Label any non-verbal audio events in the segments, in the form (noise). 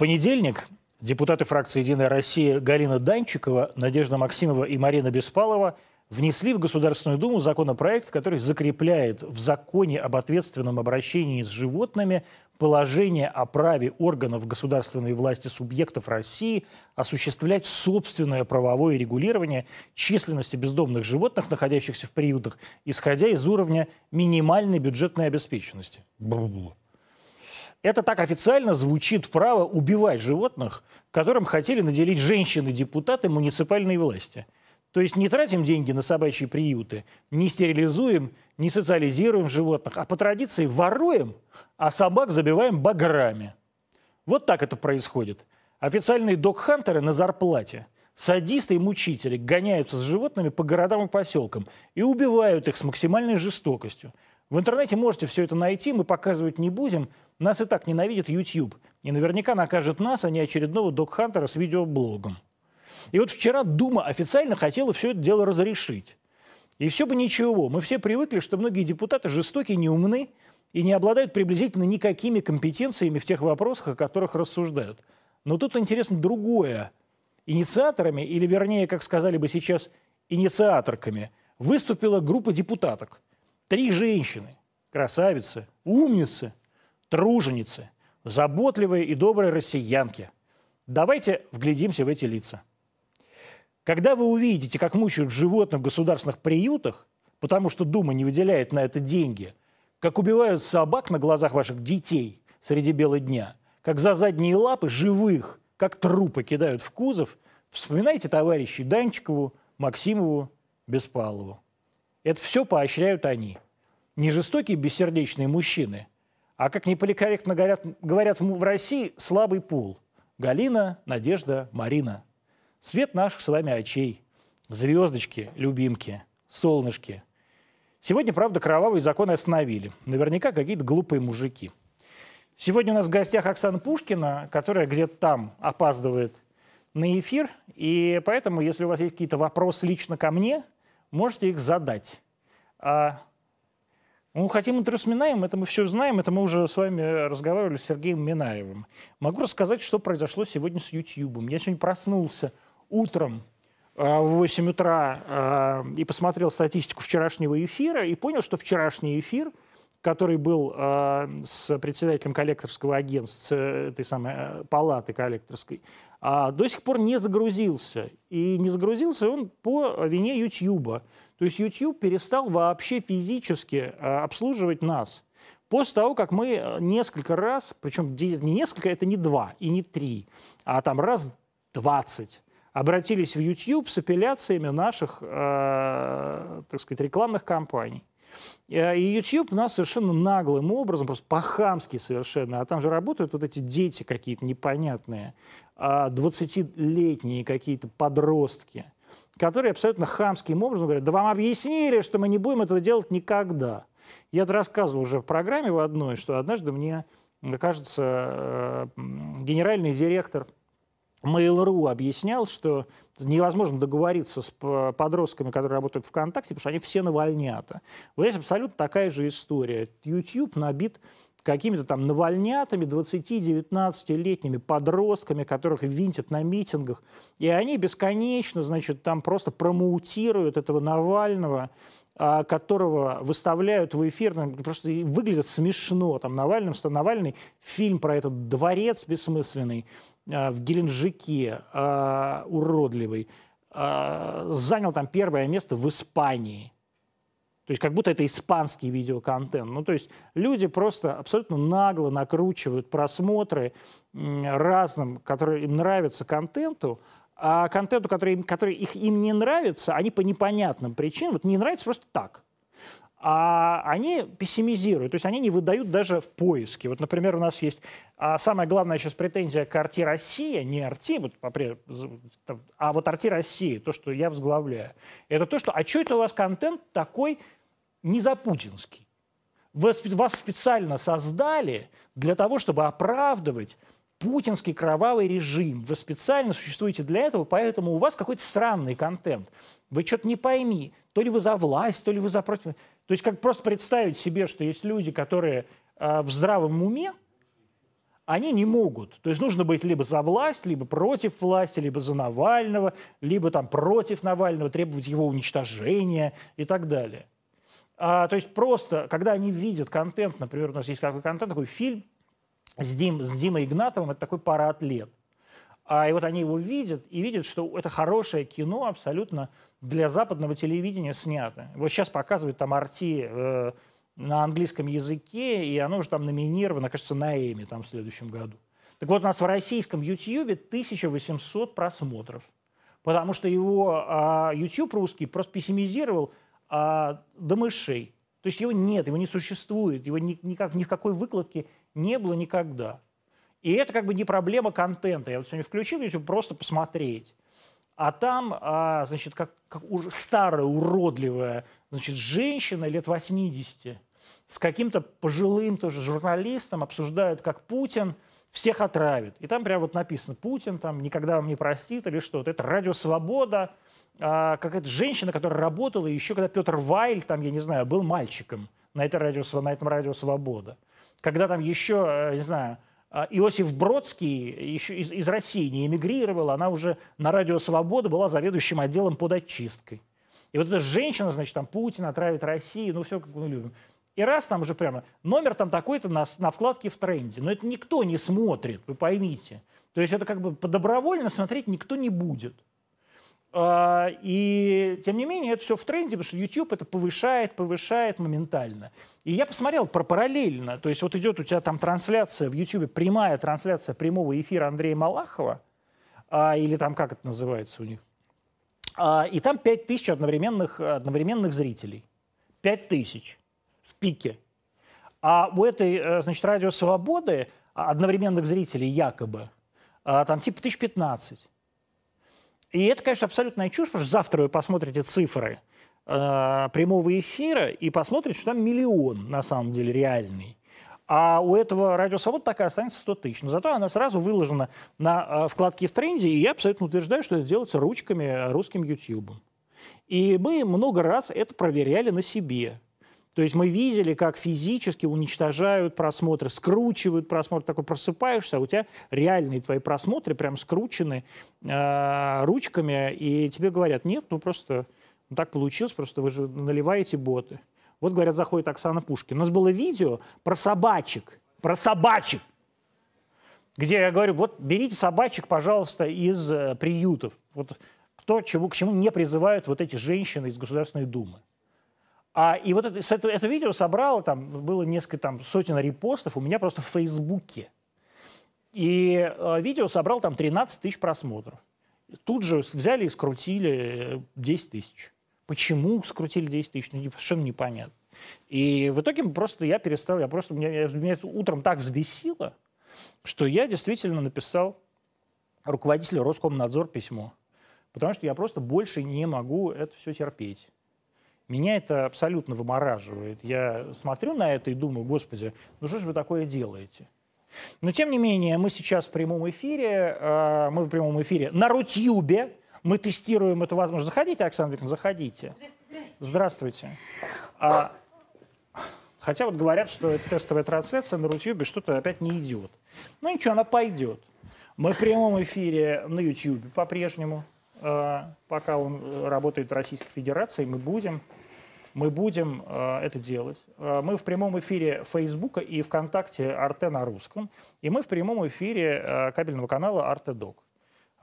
понедельник депутаты фракции «Единая Россия» Галина Данчикова, Надежда Максимова и Марина Беспалова внесли в Государственную Думу законопроект, который закрепляет в законе об ответственном обращении с животными положение о праве органов государственной власти субъектов России осуществлять собственное правовое регулирование численности бездомных животных, находящихся в приютах, исходя из уровня минимальной бюджетной обеспеченности. Бу-бу-бу. Это так официально звучит право убивать животных, которым хотели наделить женщины-депутаты муниципальной власти. То есть не тратим деньги на собачьи приюты, не стерилизуем, не социализируем животных, а по традиции воруем, а собак забиваем баграми. Вот так это происходит. Официальные док-хантеры на зарплате, садисты и мучители гоняются с животными по городам и поселкам и убивают их с максимальной жестокостью. В интернете можете все это найти, мы показывать не будем, нас и так ненавидит YouTube. И наверняка накажет нас, а не очередного док-хантера с видеоблогом. И вот вчера Дума официально хотела все это дело разрешить. И все бы ничего. Мы все привыкли, что многие депутаты жестокие, неумны и не обладают приблизительно никакими компетенциями в тех вопросах, о которых рассуждают. Но тут интересно другое. Инициаторами, или вернее, как сказали бы сейчас, инициаторками, выступила группа депутаток. Три женщины, красавицы, умницы – труженицы, заботливые и добрые россиянки. Давайте вглядимся в эти лица. Когда вы увидите, как мучают животных в государственных приютах, потому что Дума не выделяет на это деньги, как убивают собак на глазах ваших детей среди бела дня, как за задние лапы живых, как трупы кидают в кузов, вспоминайте товарищей Данчикову, Максимову, Беспалову. Это все поощряют они. Не жестокие бессердечные мужчины, а как неполикорректно говорят, говорят в России, слабый пул. Галина, Надежда, Марина. Свет наших с вами очей. Звездочки, любимки, солнышки. Сегодня, правда, кровавые законы остановили. Наверняка какие-то глупые мужики. Сегодня у нас в гостях Оксана Пушкина, которая где-то там опаздывает на эфир. И поэтому, если у вас есть какие-то вопросы лично ко мне, можете их задать. А ну, хотим с Минаевым, это мы все знаем, это мы уже с вами разговаривали с Сергеем Минаевым. Могу рассказать, что произошло сегодня с YouTube. Я сегодня проснулся утром э, в 8 утра э, и посмотрел статистику вчерашнего эфира и понял, что вчерашний эфир, который был э, с председателем коллекторского агентства, этой самой палаты коллекторской, до сих пор не загрузился. И не загрузился он по вине YouTube. То есть YouTube перестал вообще физически э, обслуживать нас. После того, как мы э, несколько раз, причем не несколько, это не два и не три, а там раз двадцать, обратились в YouTube с апелляциями наших, э, так сказать, рекламных кампаний. Э, и YouTube нас совершенно наглым образом, просто по-хамски совершенно, а там же работают вот эти дети какие-то непонятные, 20-летние какие-то подростки – которые абсолютно хамским образом говорят, да вам объяснили, что мы не будем этого делать никогда. Я это рассказывал уже в программе в одной, что однажды мне, кажется, э, генеральный директор Mail.ru объяснял, что невозможно договориться с подростками, которые работают ВКонтакте, потому что они все навальнята. Вот здесь абсолютно такая же история. YouTube набит какими-то там навальнятами, 20-19-летними подростками, которых винтят на митингах, и они бесконечно, значит, там просто промоутируют этого Навального, а, которого выставляют в эфир, ну, просто выглядит смешно. Там Навальным, Навальный, фильм про этот дворец бессмысленный а, в Геленджике, а, уродливый, занял там первое место в Испании – то есть как будто это испанский видеоконтент. Ну, то есть люди просто абсолютно нагло накручивают просмотры разным, которые им нравятся контенту, а контенту, который, который их, им не нравится, они по непонятным причинам, вот не нравится просто так. А они пессимизируют, то есть они не выдают даже в поиске. Вот, например, у нас есть а самая главная сейчас претензия к Арти Россия, не Арти, вот, а вот Арти Россия, то, что я возглавляю, это то, что, а что это у вас контент такой не за путинский. Вас, специально создали для того, чтобы оправдывать путинский кровавый режим. Вы специально существуете для этого, поэтому у вас какой-то странный контент. Вы что-то не пойми, то ли вы за власть, то ли вы за против. То есть как просто представить себе, что есть люди, которые э, в здравом уме, они не могут. То есть нужно быть либо за власть, либо против власти, либо за Навального, либо там против Навального, требовать его уничтожения и так далее. А, то есть просто, когда они видят контент, например, у нас есть такой контент, такой фильм с, Дим, с Димой Игнатовым, это такой параатлет. А, и вот они его видят и видят, что это хорошее кино абсолютно для западного телевидения снято. Вот сейчас показывают там Арти э, на английском языке, и оно уже там номинировано, кажется, на Эми там в следующем году. Так вот, у нас в российском YouTube 1800 просмотров, потому что его а, YouTube русский просто пессимизировал а, до мышей. То есть его нет, его не существует, его ни, никак, ни в какой выкладке не было никогда. И это как бы не проблема контента. Я вот сегодня включил YouTube просто посмотреть. А там, а, значит, как, как уже старая, уродливая, значит, женщина лет 80 с каким-то пожилым тоже журналистом обсуждают, как Путин всех отравит. И там прямо вот написано, Путин там никогда вам не простит или что-то. Это радио «Свобода», а, какая-то женщина, которая работала еще, когда Петр Вайль, там, я не знаю, был мальчиком на, это радио, на этом радио «Свобода». Когда там еще, э, не знаю, а, Иосиф Бродский еще из, из России не эмигрировал, она уже на радио «Свобода» была заведующим отделом под очисткой. И вот эта женщина, значит, там Путин отравит Россию, ну все как мы любим. И раз там уже прямо номер там такой-то на, на вкладке в тренде. Но это никто не смотрит, вы поймите. То есть это как бы добровольно смотреть никто не будет. А, и тем не менее это все в тренде, потому что YouTube это повышает, повышает моментально. И я посмотрел про параллельно, то есть вот идет у тебя там трансляция в YouTube, прямая трансляция прямого эфира Андрея Малахова, а, или там как это называется у них, а, и там 5000 одновременных, одновременных зрителей. 5000 в пике. А у этой, э, значит, радио «Свободы» одновременных зрителей якобы там типа 1015. И это, конечно, абсолютная чушь, потому что завтра вы посмотрите цифры э, прямого эфира и посмотрите, что там миллион на самом деле реальный. А у этого радио «Свобода» такая останется 100 тысяч. Но зато она сразу выложена на э, вкладке в тренде, и я абсолютно утверждаю, что это делается ручками русским YouTube. И мы много раз это проверяли на себе. То есть мы видели, как физически уничтожают просмотры, скручивают просмотр. Такой просыпаешься, а у тебя реальные твои просмотры прям скручены э, ручками, и тебе говорят, нет, ну просто ну, так получилось, просто вы же наливаете боты. Вот, говорят, заходит Оксана Пушкин. У нас было видео про собачек, про собачек, где я говорю, вот берите собачек, пожалуйста, из э, приютов. Вот кто чего, к чему не призывают вот эти женщины из Государственной Думы. А, и вот это, это, это видео собрало, там было несколько там, сотен репостов у меня просто в Фейсбуке. И э, видео собрал там 13 тысяч просмотров. Тут же взяли и скрутили 10 э, тысяч. Почему скрутили 10 тысяч, ну, совершенно непонятно. И в итоге просто я перестал, я просто, меня, меня утром так взбесило, что я действительно написал руководителю Роскомнадзор письмо. Потому что я просто больше не могу это все терпеть. Меня это абсолютно вымораживает. Я смотрю на это и думаю, господи, ну что же вы такое делаете? Но тем не менее, мы сейчас в прямом эфире, э, мы в прямом эфире на Рутюбе, мы тестируем эту возможность. Заходите, Оксана Викторовна, заходите. Здравствуйте. Здравствуйте. А, хотя вот говорят, что это тестовая трансляция на Рутюбе что-то опять не идет. Ну ничего, она пойдет. Мы в прямом эфире на YouTube по-прежнему. Э, пока он работает в Российской Федерации, мы будем мы будем э, это делать. Э, мы в прямом эфире Фейсбука и ВКонтакте Арте на русском, и мы в прямом эфире э, кабельного канала Артедок.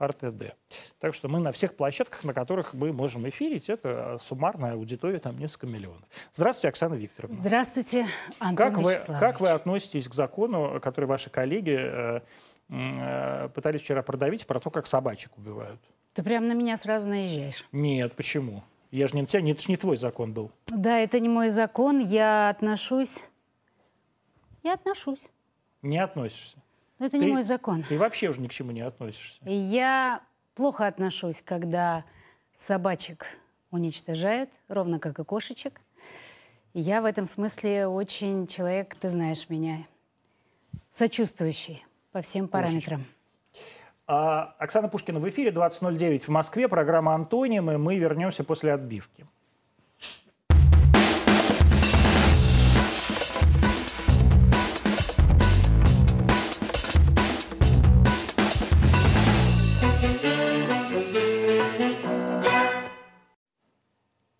РТД. Так что мы на всех площадках, на которых мы можем эфирить, это суммарная аудитория, там несколько миллионов. Здравствуйте, Оксана Викторовна. Здравствуйте, Антон как вы, как вы относитесь к закону, который ваши коллеги э, э, пытались вчера продавить, про то, как собачек убивают? Ты прям на меня сразу наезжаешь. Нет, почему? Я же не тебя, это же не твой закон был. Да, это не мой закон. Я отношусь. Я отношусь. Не относишься. Но это ты, не мой закон. Ты вообще уже ни к чему не относишься. Я плохо отношусь, когда собачек уничтожают, ровно как и кошечек. Я в этом смысле очень человек, ты знаешь меня, сочувствующий по всем параметрам. Кошечка. А, Оксана Пушкина в эфире 20.09 в Москве. Программа «Антонимы». Мы вернемся после отбивки.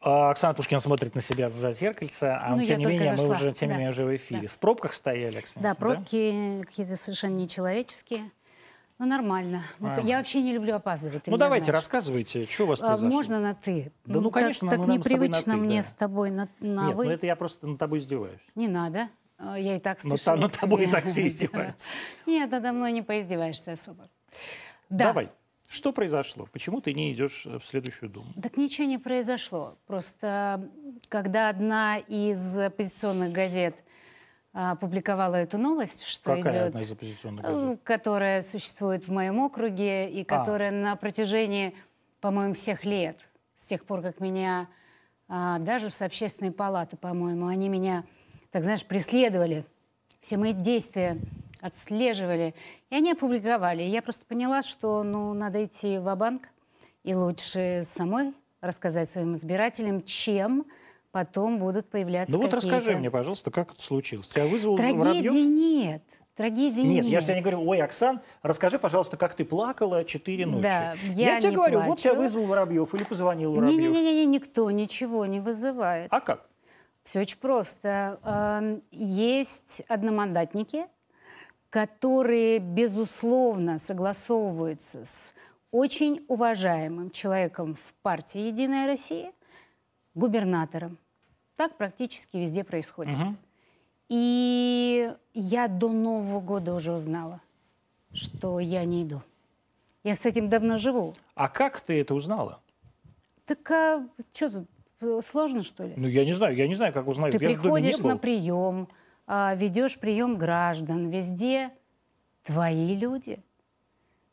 А, Оксана Пушкина смотрит на себя в зеркальце, а ну, тем не менее зашла. мы уже тем не менее уже в эфире. Да. В пробках стояли, Оксана? Да, пробки да? какие-то совершенно нечеловеческие. Ну, нормально. Ну, Нормально. Я вообще не люблю опаздывать. Ну давайте, знаешь. рассказывайте, что у вас А, произошло? можно на «ты»? Да ну, так- конечно, Так, наверное, с тобой на непривычно «ты», мне да. с тобой на, на Нет, «вы». ну это я просто над тобой издеваюсь. Не надо. А, Я и так Но спешила та- над тобой и так (laughs) все издеваются. Нет, надо мной не поиздеваешься особо. Да. Давай, что произошло? Почему ты не идешь в следующую Думу? Так ничего не произошло. Просто когда одна из оппозиционных газет а, публиковала эту новость, что Какая идет, одна из оппозиционных газет? которая существует в моем округе и которая на протяжении, по-моему, всех лет, с тех пор, как меня а, даже с общественной палаты, по-моему, они меня, так знаешь, преследовали, все мои действия отслеживали, и они опубликовали. И я просто поняла, что ну, надо идти в банк и лучше самой рассказать своим избирателям, чем потом будут появляться Ну вот расскажи мне, пожалуйста, как это случилось. Тебя вызвал Трагедии Воробьев? нет. Трагедии Нет, нет. я же тебе не говорю, ой, Оксан, расскажи, пожалуйста, как ты плакала четыре ночи. Да, я, я тебе говорю, вот тебя плачу. вызвал Воробьев или позвонил Воробьев. Не-не-не, никто ничего не вызывает. А как? Все очень просто. Эм, Есть одномандатники, которые, безусловно, согласовываются с очень уважаемым человеком в партии «Единая Россия», губернатором. Так практически везде происходит. Мгм. И я до Нового года уже узнала, что я не иду. Я с этим давно живу. А как ты это узнала? Так а что тут сложно, что ли? Ну, я не знаю, я не знаю, как узнать. Ты я приходишь на прием, а, ведешь прием граждан, везде твои люди,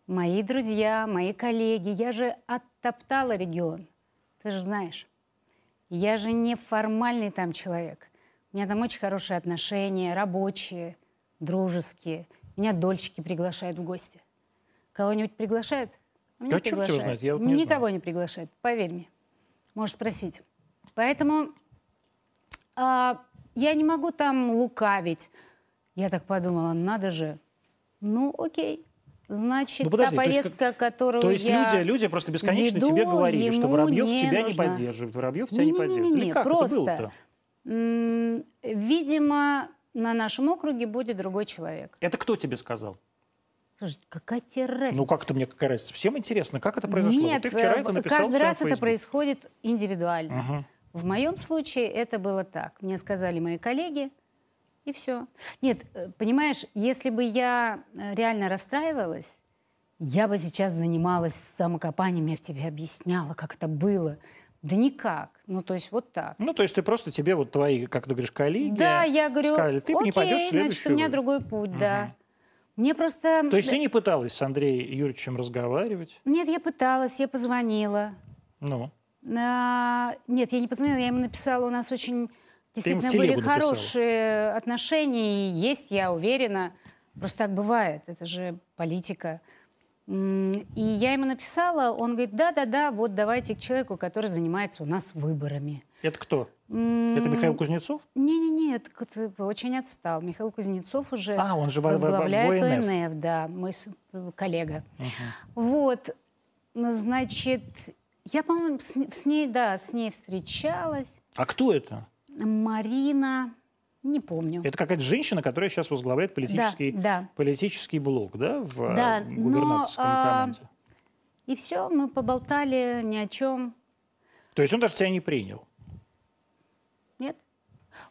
мои друзья, мои коллеги. Я же оттоптала регион, ты же знаешь. Я же не формальный там человек. У меня там очень хорошие отношения, рабочие, дружеские. Меня дольщики приглашают в гости. Кого-нибудь приглашают? А меня Да черт его приглашают. знает, я вот не Никого не приглашают, поверь мне. Можешь спросить. Поэтому а, я не могу там лукавить. Я так подумала, надо же. Ну, окей. Значит, Ну, подожди, та то есть повестка, которую То есть я... люди, люди просто бесконечно веду, тебе говорили, что Воробьев не тебя не нужно. поддерживает, Воробьев тебя не, Не-не-не-не, поддерживает. Или как просто. это было-то? Видимо, на нашем округе будет другой человек. Это кто тебе сказал? Слушай, какая тебе разница? Ну, как это мне какая разница? Всем интересно, как это произошло? Вот Нет, ты вчера э, это написал каждый раз это происходит индивидуально. Мгм. В моем случае это было так. Мне сказали мои коллеги, и все. Нет, э, понимаешь, если бы я э, реально расстраивалась, я бы сейчас занималась самокопанием, я бы тебе объясняла, как это было. Да никак. Ну, то есть вот так. Ну, то есть ты просто тебе вот твои, как ты говоришь, коллеги Да, я говорю, сказали, ты окей, не пойдешь в значит, у следующую. меня вы». другой путь, да. Мгм. Мне просто... То есть ты не пыталась с Андреем Юрьевичем разговаривать? Нет, я пыталась, я позвонила. Ну, А, нет, я не позвонила, я ему написала, у нас очень действительно были написала. хорошие отношения, и есть, я уверена. Просто так бывает, это же политика. И я ему написала, он говорит, да-да-да, вот давайте к человеку, который занимается у нас выборами. это кто? Это Михаил Кузнецов? Не-не-не, это очень отстал. Михаил Кузнецов уже А, он же возглавляет ВНФ. ОНФ, да, мой коллега. Мгм. Вот, ну, значит, я, по-моему, с, с ней, да, с ней встречалась. А кто это? Марина, не помню. Это какая-то женщина, которая сейчас возглавляет политический, Да, да. политический блок, да, в э, Да, но, губернаторском а, команде? И все, мы поболтали ни о чем. То есть он даже тебя не принял? Нет.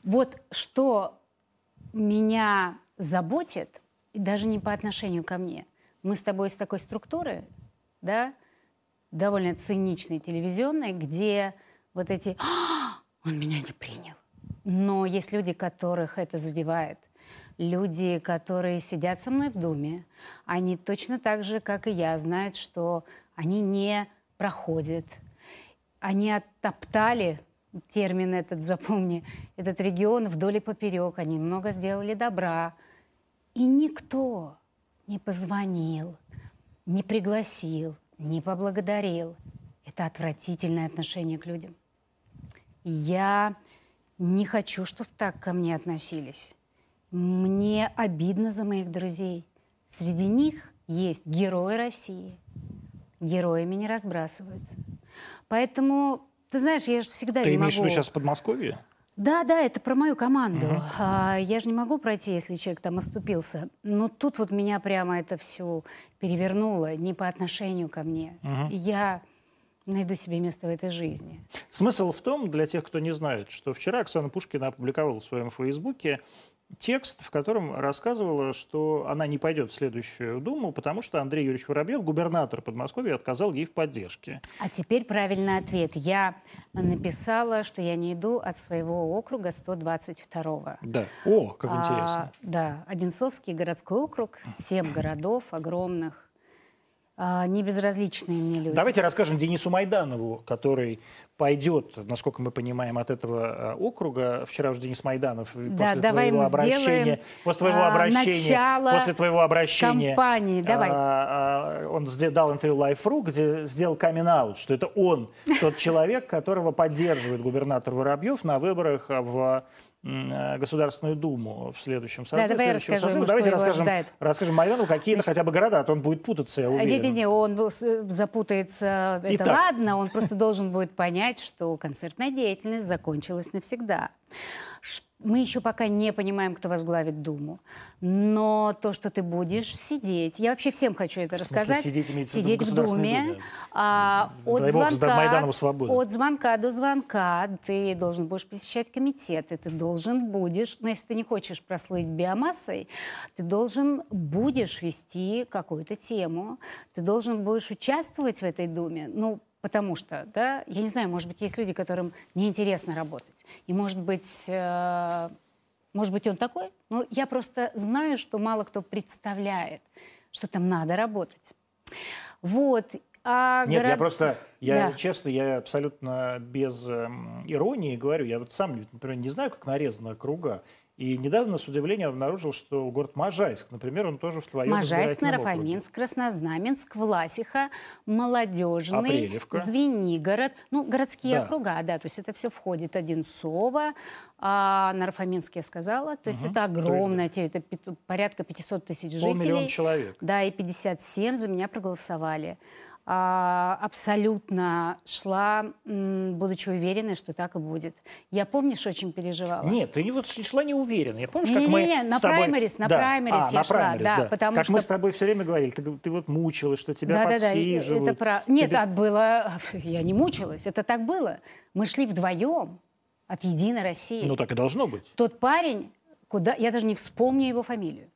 Вот что меня заботит, и даже не по отношению ко мне. Мы с тобой из такой структуры, да, довольно циничной, телевизионной, где вот эти «А, «он меня не принял». Но есть люди, которых это задевает. Люди, которые сидят со мной в Думе, они точно так же, как и я, знают, что они не проходят. Они оттоптали, термин этот запомни, этот регион вдоль и поперек. Они много сделали добра. И никто не позвонил, не пригласил, не поблагодарил. Это отвратительное отношение к людям. Я не хочу, чтобы так ко мне относились. Мне обидно за моих друзей. Среди них есть герои России. Героями не разбрасываются. Поэтому, ты знаешь, я же всегда Ты не имеешь в виду сейчас Подмосковье? Да, да, это про мою команду. Мгм. А, я же не могу пройти, если человек там оступился. Но тут вот меня прямо это все перевернуло не по отношению ко мне. Мгм. Я найду себе место в этой жизни. Смысл в том, для тех, кто не знает, что вчера Оксана Пушкина опубликовала в своем фейсбуке текст, в котором рассказывала, что она не пойдет в следующую Думу, потому что Андрей Юрьевич Воробьев, губернатор Подмосковья, отказал ей в поддержке. А теперь правильный ответ. Я написала, что я не иду от своего округа 122 Да. О, как А, интересно. Да, Одинцовский городской округ, семь городов огромных, а, не безразличные мне люди. Давайте расскажем Денису Майданову, который пойдет, насколько мы понимаем, от этого э, округа. Вчера уже Денис Майданов Да, после давай твоего обращения, после твоего а, обращения, после твоего обращения, кампании. Давай. а, а, он дал интервью Life.ru, где сделал камин что это он, тот (laughs) человек, которого поддерживает губернатор Воробьев на выборах в Государственную Думу в следующем созыве. давай в следующем расскажу созыве. Давайте что расскажем, ожидает. расскажем Майдану какие-то хотя бы города, а то он будет путаться, я уверен. Не-не-не, он с- запутается, это Итак. ладно, он просто должен будет понять, что концертная деятельность закончилась навсегда. Ш- Мы еще пока не понимаем, кто возглавит Думу, но то, что ты будешь сидеть, я вообще всем хочу это В смысле, рассказать, сидеть, имеется в в сидеть в Государственной Думе, Думе? а, от Дай бог, звонка, свободы. от звонка до звонка ты должен будешь посещать комитеты, ты должен будешь, ну если ты не хочешь прослыть биомассой, ты должен будешь вести какую-то тему, ты должен будешь участвовать в этой думе, ну потому что, да, я не знаю, может быть есть люди, которым неинтересно работать, и может быть э, может быть, он такой, но я просто знаю, что мало кто представляет, что там надо работать. Вот. А Нет, я город- просто, я Да. честно, я абсолютно без эм, иронии говорю, я вот сам, например, не знаю, как нарезаны круга, и недавно с удивлением обнаружил, что город Можайск, например, он тоже в твоем Можайск. Нарафаминск, Краснознаменск, Власиха, Молодежный, Апрелевка. Звенигород. Ну, городские Да. округа, да, то есть это все входит. Одинцово, а Нарафаминск я сказала, то есть Мгм. это огромная территория, пи- порядка 500 тысяч Полмиллиона жителей. человек. Да, и 57 за меня проголосовали. А, абсолютно шла, будучи уверенной, что так и будет. Я, помнишь, очень переживала. Нет, ты не вот шла не уверенно. Я помнишь, как мы Не-не-не, на с тобой... праймерис, на Да. праймерис А, я на шла, праймерис, да, потому как мы что- с тобой все время говорили, ты, ты вот мучилась, что тебя и- подсиживают. это про... Нет, тебе- а было... (laughs) Я не мучилась, это так было. Мы шли вдвоем от «Единой России». Ну так и должно быть. Тот парень, куда... Я даже не вспомню его фамилию.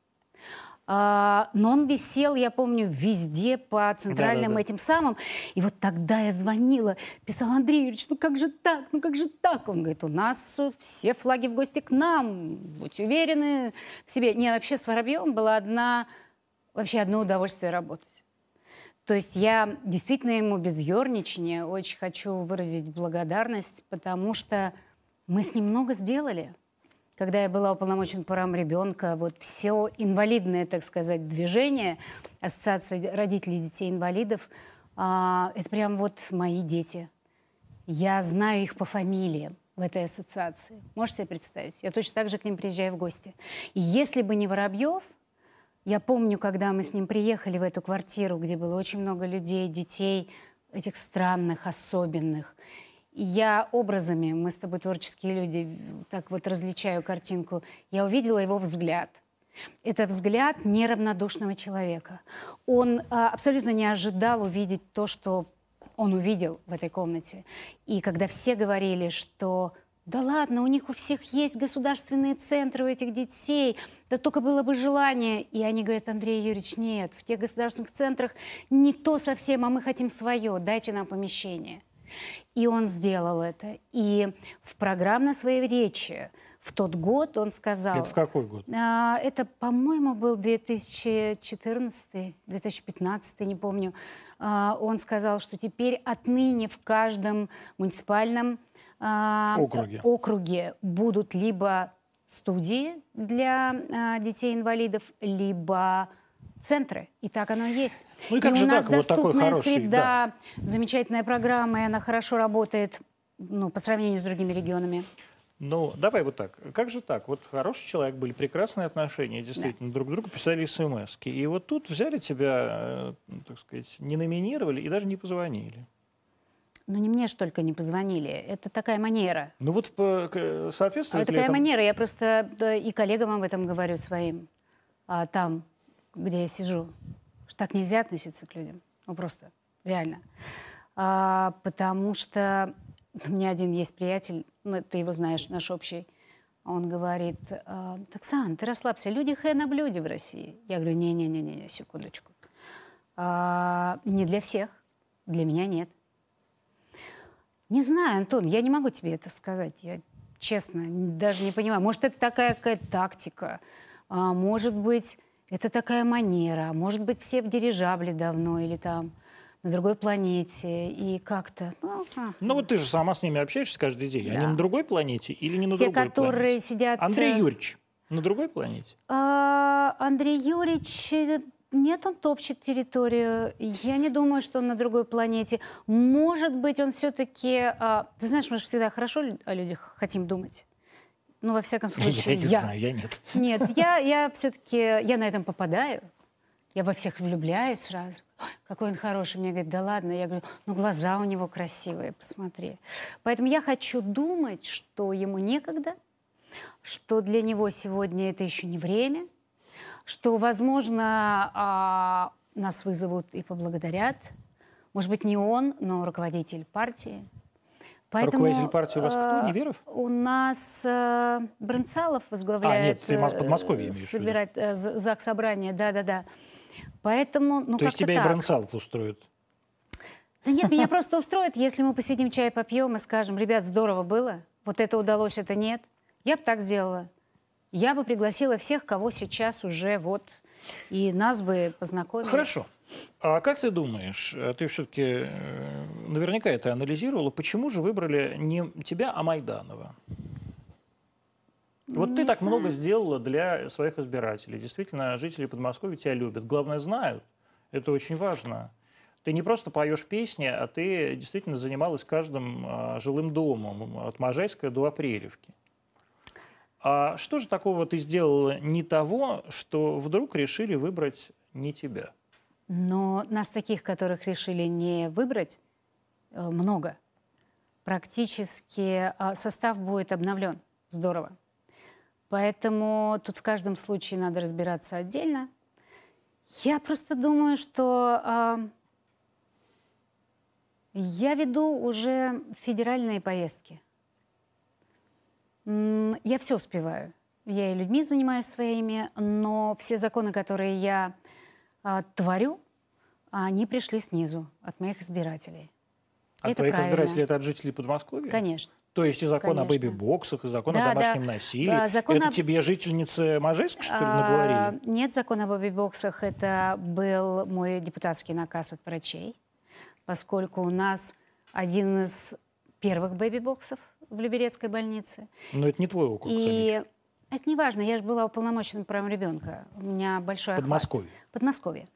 А, но он висел, я помню, везде по центральным Да-да-да. этим самым. И вот тогда я звонила, писала, Андрей Юрьевич, ну как же так, ну как же так? Он говорит, у нас все флаги в гости к нам, будь уверены в себе. Не, вообще с Воробьевым была одна, вообще одно удовольствие работать. То есть я действительно ему без ерничания очень хочу выразить благодарность, потому что мы с ним много сделали. Когда я была уполномочена по правам ребенка, вот все инвалидное, так сказать, движение Ассоциации родителей детей-инвалидов, а, это прям вот мои дети. Я знаю их по фамилии в этой ассоциации. Можете себе представить? Я точно так же к ним приезжаю в гости. И если бы не Воробьев, я помню, когда мы с ним приехали в эту квартиру, где было очень много людей, детей, этих странных, особенных. Я образами, мы с тобой творческие люди, так вот различаю картинку, я увидела его взгляд. Это взгляд неравнодушного человека. Он а, абсолютно не ожидал увидеть то, что он увидел в этой комнате. И когда все говорили, что да ладно, у них у всех есть государственные центры у этих детей, да только было бы желание. И они говорят, Андрей Юрьевич, нет, в тех государственных центрах не то совсем, а мы хотим свое, дайте нам помещение. И он сделал это. И в программной своей речи в тот год он сказал... Это в какой год? А, Это, по-моему, был 2014, 2015, не помню. А, Он сказал, что теперь отныне в каждом муниципальном а, Округе. округе будут либо студии для а, детей-инвалидов, либо центры. И так оно и есть. Ну и как у же нас так? Вот такой доступная хороший, среда, замечательная программа, и она хорошо работает ну, по сравнению с другими регионами. Ну, давай вот так. Как же так? Вот хороший человек, были прекрасные отношения, действительно, друг другу писали смс -ки. И вот тут взяли тебя, э, так сказать, не номинировали и даже не позвонили. Ну, не мне ж только не позвонили. Это такая манера. Ну вот по- к- А это такая это... манера. Я просто да, и коллегам об этом говорю своим, а, там, где я сижу. Что так нельзя относиться к людям. Ну, просто, реально. А, потому что у меня один есть приятель, ну, ты его знаешь, наш общий, он говорит, Оксан, ты расслабься, люди хэ на блюде в России. Я говорю, не-не-не, секундочку. А, не для всех, для меня нет. Не знаю, Антон, я не могу тебе это сказать. Я честно даже не понимаю. Может, это такая какая-то тактика, а, может быть, это такая манера, может быть, все в дирижабле давно или там на другой планете и как-то. Ну, а. Ну вот ты же сама с ними общаешься каждый день. Они Да. на другой планете или не на Те, другой которые планете? сидят... Андрей э, Юрьевич на другой планете? А, Андрей Юрьевич, э, нет, он топчет территорию. Я не думаю, что он на другой планете. Может быть, он все-таки... Ты знаешь, мы же всегда хорошо о людях хотим думать. Ну, во всяком (laughs) случае, Я не знаю, я нет. (laughs) Нет, я, я все-таки, я на этом попадаю. Я во всех влюбляюсь сразу. «Ой, Какой он хороший. Мне говорят, да ладно. Я говорю, ну глаза у него красивые, посмотри. Поэтому я хочу думать, что ему некогда, что для него сегодня это еще не время, что, возможно, а, нас вызовут и поблагодарят. Может быть, не он, но руководитель партии. Руководитель партии у вас кто? э, Неверов? У нас э, Брынцалов возглавляет... ты Мос- э, Подмосковье собирать, э, з- ЗАГС собрание, да-да-да. Поэтому, ну, То есть тебя и так. Бронцалов устроит? Да нет, меня (laughs) просто устроит, если мы посидим, чай попьем и скажем, ребят, здорово было, вот это удалось, это нет. Я бы так сделала. Я бы пригласила всех, кого сейчас уже вот, и нас бы познакомили. Хорошо. А как ты думаешь, э, ты все-таки наверняка это анализировала, почему же выбрали не тебя, а Майданова? Вот ты Не так знаю. много сделала для своих избирателей. Действительно, жители Подмосковья тебя любят. Главное, знают. Это очень важно. Ты не просто поешь песни, а ты действительно занималась каждым а, жилым домом, от Можайска до Апрелевки. А что же такого ты сделала не того, что вдруг решили выбрать не тебя? Но нас таких, которых решили не выбрать, э, много. Практически а, состав будет обновлен. Здорово. Поэтому тут в каждом случае надо разбираться отдельно. Я просто думаю, что а, я веду уже федеральные поездки. Я все успеваю. Я и людьми занимаюсь своими, но все законы, которые я а, творю, они пришли снизу, от моих избирателей. От Это твоих правильно. избирателей это от жителей Подмосковья? Конечно. То есть и закон о Конечно. бэби-боксах, и закон Да, о домашнем да. насилии. Да, закон это об- тебе жительницы Можайска, что ли, А, наговорили? Нет закона об бэби-боксах. Это был мой депутатский наказ от врачей, поскольку у нас один из первых бэби-боксов в Люберецкой больнице. Но это не твой округ. И это не важно, я же была уполномоченным по правам ребенка. У меня большой охват. Подмосковье. Подмосковье.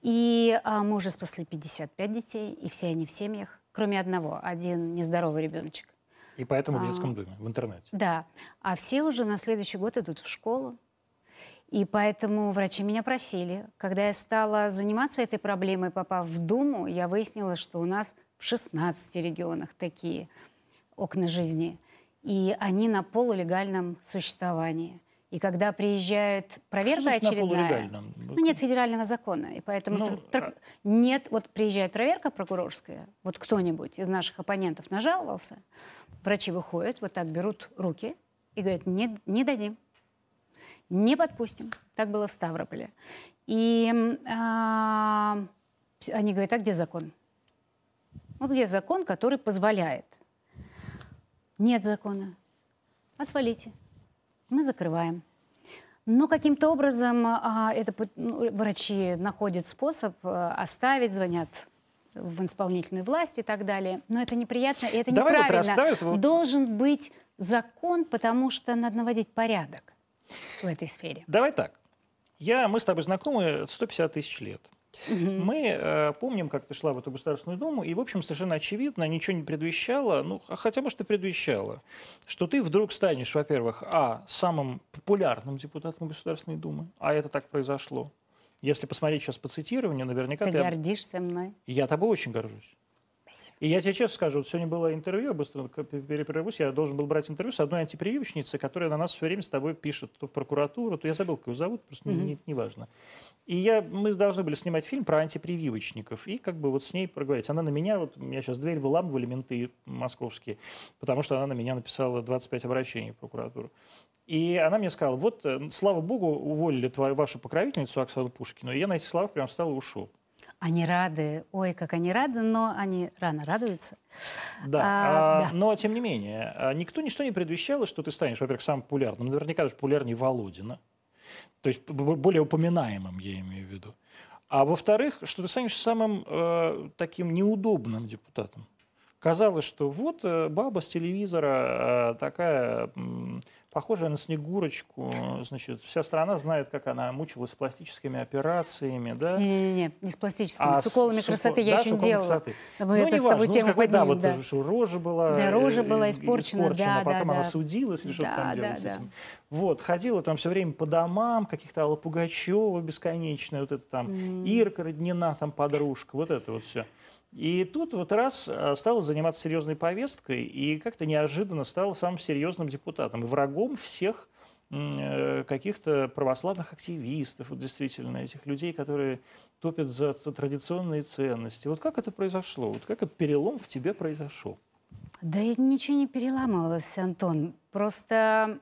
И а, мы уже спасли 55 детей, и все они в семьях, кроме одного, один нездоровый ребеночек. И поэтому в А. детском доме, в интернете. Да, а все уже на следующий год идут в школу. И поэтому врачи меня просили. Когда я стала заниматься этой проблемой, попав в Думу, я выяснила, что у нас в 16 регионах такие окна жизни. И они на полулегальном существовании. И когда приезжает проверка Что очередная... Ну, нет федерального закона, и поэтому Ну, тр- тр- нет, вот приезжает проверка прокурорская, вот кто-нибудь из наших оппонентов нажаловался, врачи выходят, вот так берут руки и говорят, не, не дадим, не подпустим. Так было в Ставрополе. И а, они говорят, а где закон? Вот где закон, который позволяет? Нет закона. Отвалите. Мы закрываем. Но каким-то образом а, это, ну, врачи находят способ а, оставить, звонят в исполнительную власть и так далее. Но это неприятно, и это Давай вот неправильно. раз- давай вот- вот- Должен быть закон, потому что надо наводить порядок в этой сфере. Давай так. Я, мы с тобой знакомы 150 тысяч лет. Мы э, помним, как ты шла в эту Государственную Думу, и, в общем, совершенно очевидно, ничего не предвещало, ну, а хотя, может, и предвещало, что ты вдруг станешь, во-первых, а, самым популярным депутатом Государственной Думы, а это так произошло. Если посмотреть сейчас по цитированию, наверняка Ты ты... гордишься мной? Я тобой очень горжусь. Спасибо. И я тебе честно скажу, вот сегодня было интервью, я быстро перепрервусь, я должен был брать интервью с одной антипрививочницей, которая на нас все время с тобой пишет то в прокуратуру, то я забыл, как ее зовут, просто mm-hmm. не, не важно. И я, мы должны были снимать фильм про антипрививочников, и как бы вот с ней проговорить. Она на меня, вот меня сейчас дверь выламывали менты московские, потому что она на меня написала 25 обращений в прокуратуру. И она мне сказала, вот, э, слава богу, уволили твою, вашу покровительницу Оксану Пушкину. И я на эти слова прям встал и ушел. Они рады, ой, как они рады, но они рано радуются. Да, а, а, да. но тем не менее, а, никто ничто не предвещало, что ты станешь, во-первых, самым популярным. Наверняка даже популярнее Володина. То есть более упоминаемым, я имею в виду. А во-вторых, что ты станешь самым э, таким неудобным депутатом. Казалось, что вот э, баба с телевизора э, такая похожая на Снегурочку. Значит, вся страна знает, как она мучилась с пластическими операциями, да? Не-не-не, не с пластическими, а с уколами с, красоты с, я да, еще делала. Красоты. Мы ну, это не важно, ну, какой, да, вот да. рожа была, да, рожа была испорчена, испорчена да, потом да, она да. судилась или что-то там делать да. с этим. Вот, ходила там все время по домам, каких-то Алла Пугачева бесконечная, вот это там, mm. Ирка Роднина, там подружка, вот это вот все. И тут вот раз а, стала заниматься серьезной повесткой и как-то неожиданно стала самым серьезным депутатом врагом всех э, каких-то православных активистов, вот действительно, этих людей, которые топят за традиционные ценности. Вот как это произошло? Вот как этот перелом в тебе произошел? Да ничего не переламывалось, Антон. Просто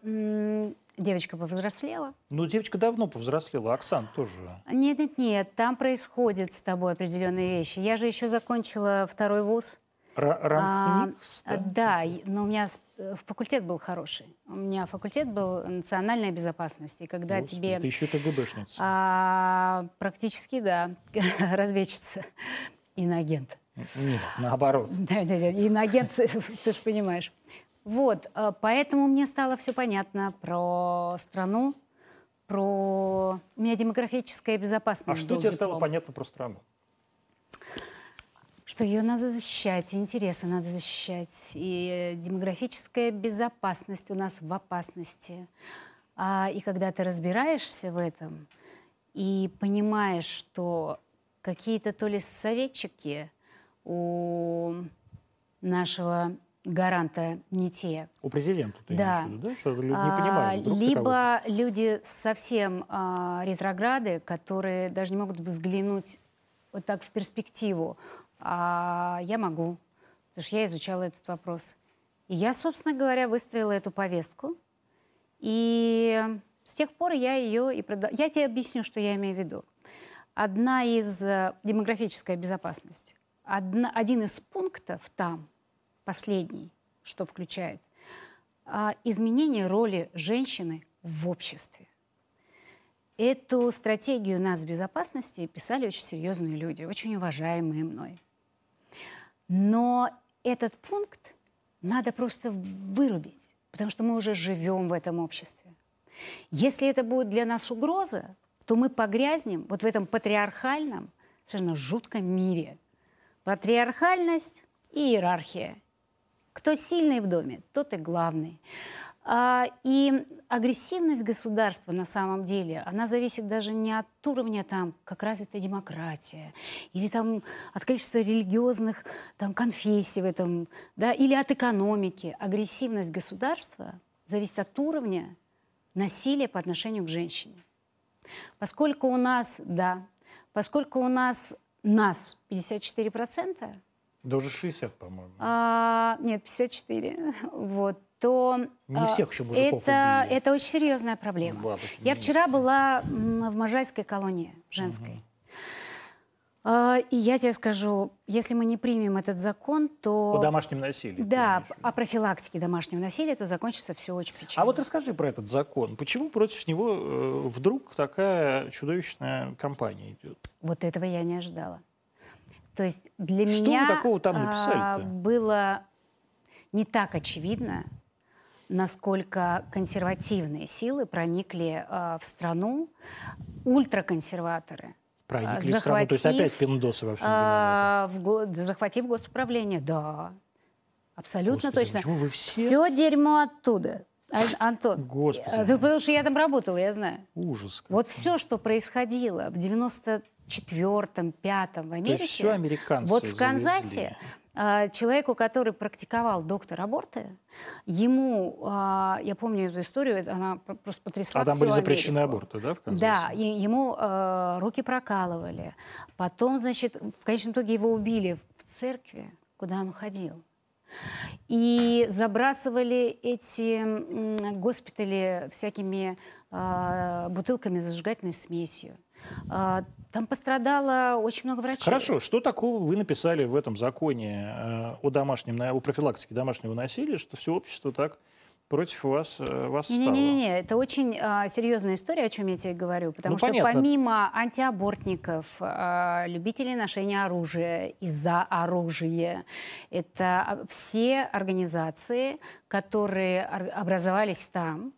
девочка повзрослела. Ну, девочка давно повзрослела, Оксан тоже. Нет, нет, нет, там происходят с тобой определенные вещи. Я же еще закончила второй вуз. Ранхникс, а, да? Да, но у меня э, факультет был хороший. У меня факультет был национальная безопасность. И когда Господи, тебе... Ты еще КГБшница. А, практически, да. (laughs) Разведчица. Иноагент. Нет, наоборот. Да, да, да. Иноагент, (laughs) ты же понимаешь. Вот, э, поэтому мне стало все понятно про страну, про... У меня демографическая безопасность. А что тебе диплом. стало понятно про страну? Что ее надо защищать, интересы надо защищать. И демографическая безопасность у нас в опасности. А, и когда ты разбираешься в этом и понимаешь, что какие-то то ли советчики у нашего гаранта не те. У президента ты да. имеешь в виду, да? Что люди не а, понимают. Вдруг Либо люди совсем а, ретрограды, которые даже не могут взглянуть вот так в перспективу. А я могу, потому что я изучала этот вопрос. И я, собственно говоря, выстроила эту повестку. И с тех пор я ее и продала. Я тебе объясню, что я имею в виду. Одна из э, демографическая безопасность. Одна, один из пунктов там – последний, что включает, а, изменение роли женщины в обществе. Эту стратегию нас безопасности писали очень серьезные люди, очень уважаемые мной. Но этот пункт надо просто вырубить, потому что мы уже живем в этом обществе. Если это будет для нас угроза, то мы погрязнем вот в этом патриархальном, совершенно жутком мире. Патриархальность и иерархия. Кто сильный в доме, тот и главный. А, и агрессивность государства на самом деле, она зависит даже не от уровня, там, как развита демократия, или там, от количества религиозных там, конфессий в этом, да, или от экономики. Агрессивность государства зависит от уровня насилия по отношению к женщине. Поскольку у нас, да, поскольку у нас нас 54%, даже 60, по-моему. А, нет, 54. (laughs) Вот то не всех еще это, это очень серьезная проблема. Бабы, Я вчера была в Можайской колонии женской. Угу. И я тебе скажу, если мы не примем этот закон, то... По домашнему насилию. Да, о профилактике домашнего насилия, то закончится все очень печально. А вот расскажи про этот закон. Почему против него э, вдруг такая чудовищная кампания идет? Вот этого я не ожидала. То есть для Что меня вы такого там написали а, было не так очевидно, насколько консервативные силы проникли а, в страну, ультраконсерваторы. Проникли захватив, в страну, то есть опять пиндосы во всем а, в год, Захватив госуправление, да. Абсолютно Господи, точно. Вы все... Все дерьмо оттуда. А, Антон, Господи. Да, потому что я там работала, я знаю. Ужас. Вот все, что происходило в 90 четвертом, пятом в Америке. То есть все американцы Вот в Канзасе а, человеку, который практиковал доктор аборты, ему, а, я помню эту историю, она просто потрясла А там всю были запрещены Америку. аборты, да, в Канзасе? Да, и ему э, руки прокалывали. Потом, значит, в конечном итоге его убили в церкви, куда он ходил. И забрасывали эти госпитали всякими э, бутылками с зажигательной смесью. А, Там пострадало очень много врачей. Хорошо, что такого вы написали в этом законе э, о домашнем, о профилактике домашнего насилия, что все общество так против вас, э, вас стало? Не-не-не, это очень а, серьезная история, о чем я тебе говорю, потому Ну, что понятно. помимо антиабортников, а, любителей ношения оружия и за оружие, это а, все организации, которые ор- образовались там.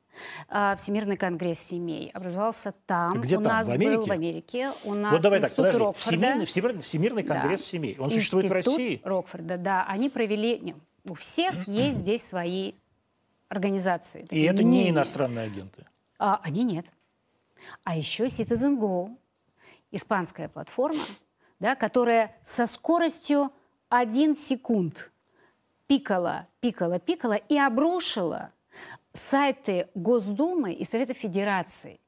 А, Всемирный конгресс семей образовался там. Где у там? нас В был Америке? в Америке. У нас Вот давай так, институт подожди. Рокфорда. Всемирный, Всемирный- Всемирный Да. конгресс семей. Он существует в Институт России? Рокфорда, да. Они провели... не, у всех есть здесь свои организации. И это не иностранные агенты. А, они нет. А еще Citizen Go, испанская платформа, да, которая со скоростью 1 секунд пикала, пикала, пикала и обрушила сайты Госдумы и Совета Федерации.